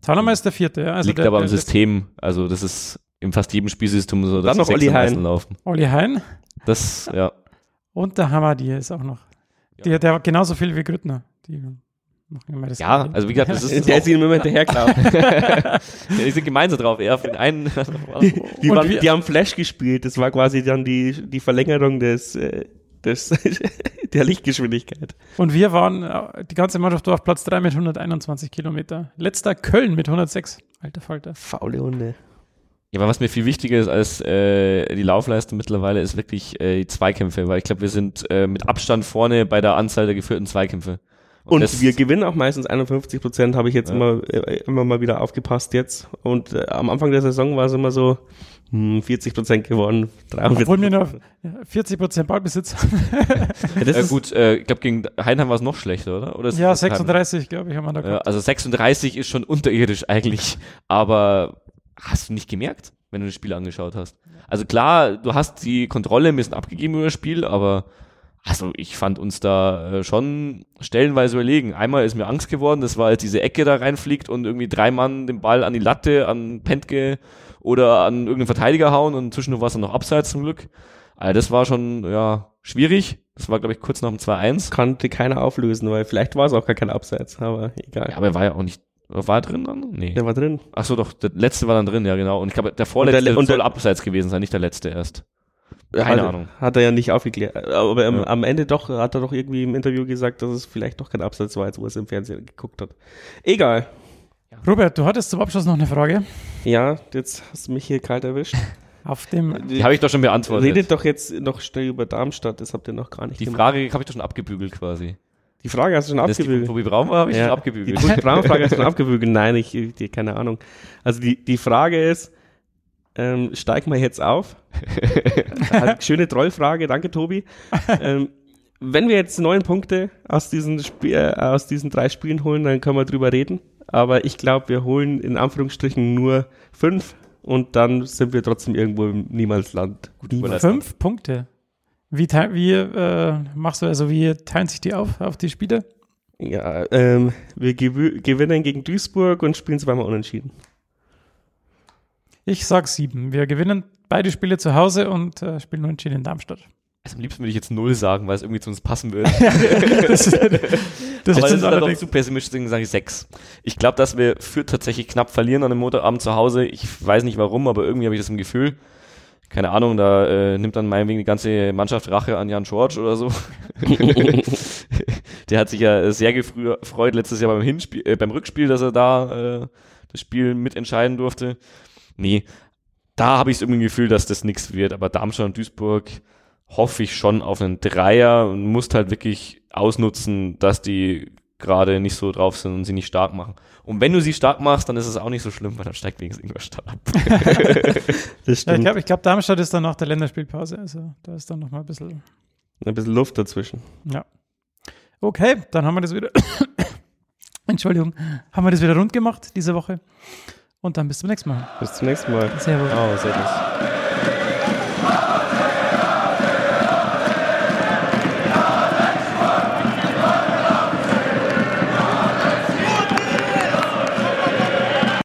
Thalhammer ist der vierte, ja. Also Liegt der, aber am der, System. Also das ist in fast jedem Spielsystem so, dass Dann noch die Olli Hein. laufen. Olli Hein Das, ja. und der Hamadi ist auch noch. Der, der hat genauso viel wie Grüttner. Die machen immer das Ja, also wie gesagt, das ist Der auch, ist ihm immer hinterhergelaufen. ja, die sind gemeinsam drauf. Er für den einen. Die, Und waren, wir- die haben Flash gespielt. Das war quasi dann die, die Verlängerung des, äh, des der Lichtgeschwindigkeit. Und wir waren, äh, die ganze Mannschaft war auf Platz 3 mit 121 Kilometer. Letzter Köln mit 106. Alter Falter. Faule Hunde. Ja, aber was mir viel wichtiger ist als äh, die Laufleistung mittlerweile, ist wirklich äh, die Zweikämpfe, weil ich glaube, wir sind äh, mit Abstand vorne bei der Anzahl der geführten Zweikämpfe. Und das- wir gewinnen auch meistens 51 Prozent, habe ich jetzt Ja. immer, äh, immer mal wieder aufgepasst jetzt. Und äh, am Anfang der Saison war es immer so, hm, 40 Prozent gewonnen, 43 Obwohl wir nur 40 Prozent Ballbesitz haben. Ja, das äh, ist, gut, äh, ich glaube, gegen Heinheim war es noch schlechter, oder? oder ist ja, es- 36, glaube ich, haben wir da Ja, gehabt. also 36 ist schon unterirdisch eigentlich, aber hast du nicht gemerkt, wenn du das Spiel angeschaut hast? Also klar, du hast die Kontrolle ein bisschen abgegeben über das Spiel, aber also ich fand uns da äh, schon stellenweise überlegen. Einmal ist mir Angst geworden, das war, als diese Ecke da reinfliegt und irgendwie drei Mann den Ball an die Latte, an Pentke oder an irgendeinen Verteidiger hauen und zwischendurch war es dann noch abseits zum Glück. Also das war schon, ja, schwierig. Das war, glaube ich, kurz nach dem 2-1. konnte keiner auflösen, weil vielleicht war es auch gar kein Abseits, aber egal. Ja, aber er war ja auch nicht, war er drin dann? Nee. Der war drin. Ach so, doch, der letzte war dann drin, ja genau. Und ich glaube, der vorletzte Und der- und soll der- abseits gewesen sein, nicht der letzte erst. Keine hat, Ahnung. Hat er ja nicht aufgeklärt. Aber am, Ja. am Ende doch, hat er doch irgendwie im Interview gesagt, dass es vielleicht doch kein Abseits war, als wo er es im Fernsehen geguckt hat. Egal. Robert, du hattest zum Abschluss noch eine Frage. Ja, jetzt hast du mich hier kalt erwischt. Auf dem, Die habe ich doch schon beantwortet. Redet doch jetzt noch schnell über Darmstadt, das habt ihr noch gar nicht die gemacht. Frage habe ich doch schon abgebügelt quasi. Die Frage hast du schon Das die abgebügelt. Tobi Braun habe ich Ja. schon Die abgebügelt. Tobi Braun Frage hast du schon abgebügelt. Nein, ich, ich die, keine Ahnung. Also die, die Frage ist, ähm, steig mal jetzt auf. Halt, schöne Trollfrage, danke Tobi. ähm, wenn wir jetzt neun Punkte aus diesen, Sp äh, aus diesen drei Spielen holen, dann können wir drüber reden. Aber ich glaube, wir holen in Anführungsstrichen nur fünf und dann sind wir trotzdem irgendwo im Niemalsland. überlassen. fünf Punkte. Wie, wie äh, machst du, also wie teilen sich die auf, auf die Spiele? Ja, ähm, wir gewinnen gegen Duisburg und spielen zweimal unentschieden. Ich sag sieben. Wir gewinnen beide Spiele zu Hause und äh, spielen unentschieden in Darmstadt. Also am liebsten würde ich jetzt null sagen, weil es irgendwie zu uns passen würde. das, das Aber das ist dann doch zu pessimistisch, deswegen sage ich sechs. Ich glaube, dass wir Fürth tatsächlich knapp verlieren an einem Montagabend zu Hause. Ich weiß nicht warum, aber irgendwie habe ich das im Gefühl. Keine Ahnung, da äh, nimmt dann meinetwegen die ganze Mannschaft Rache an Jan George oder so. Der hat sich ja sehr gefreut letztes Jahr beim Hinspiel, äh, beim Rückspiel, dass er da äh, das Spiel mitentscheiden durfte. Nee, da habe ich irgendwie ein Gefühl, dass das nichts wird. Aber Darmstadt und Duisburg hoffe ich schon auf einen Dreier und musst halt wirklich ausnutzen, dass die gerade nicht so drauf sind und sie nicht stark machen. Und wenn du sie stark machst, dann ist es auch nicht so schlimm, weil dann steigt wenigstens Ingolstadt ab. Das Ja, ich glaube, ich glaub, Darmstadt ist dann nach der Länderspielpause. Also da ist dann noch mal ein bisschen. Ein bisschen Luft dazwischen. Ja. Okay, dann haben wir das wieder. Entschuldigung, haben wir das wieder rund gemacht diese Woche. Und dann bis zum nächsten Mal. Bis zum nächsten Mal. Servus. Oh, servus.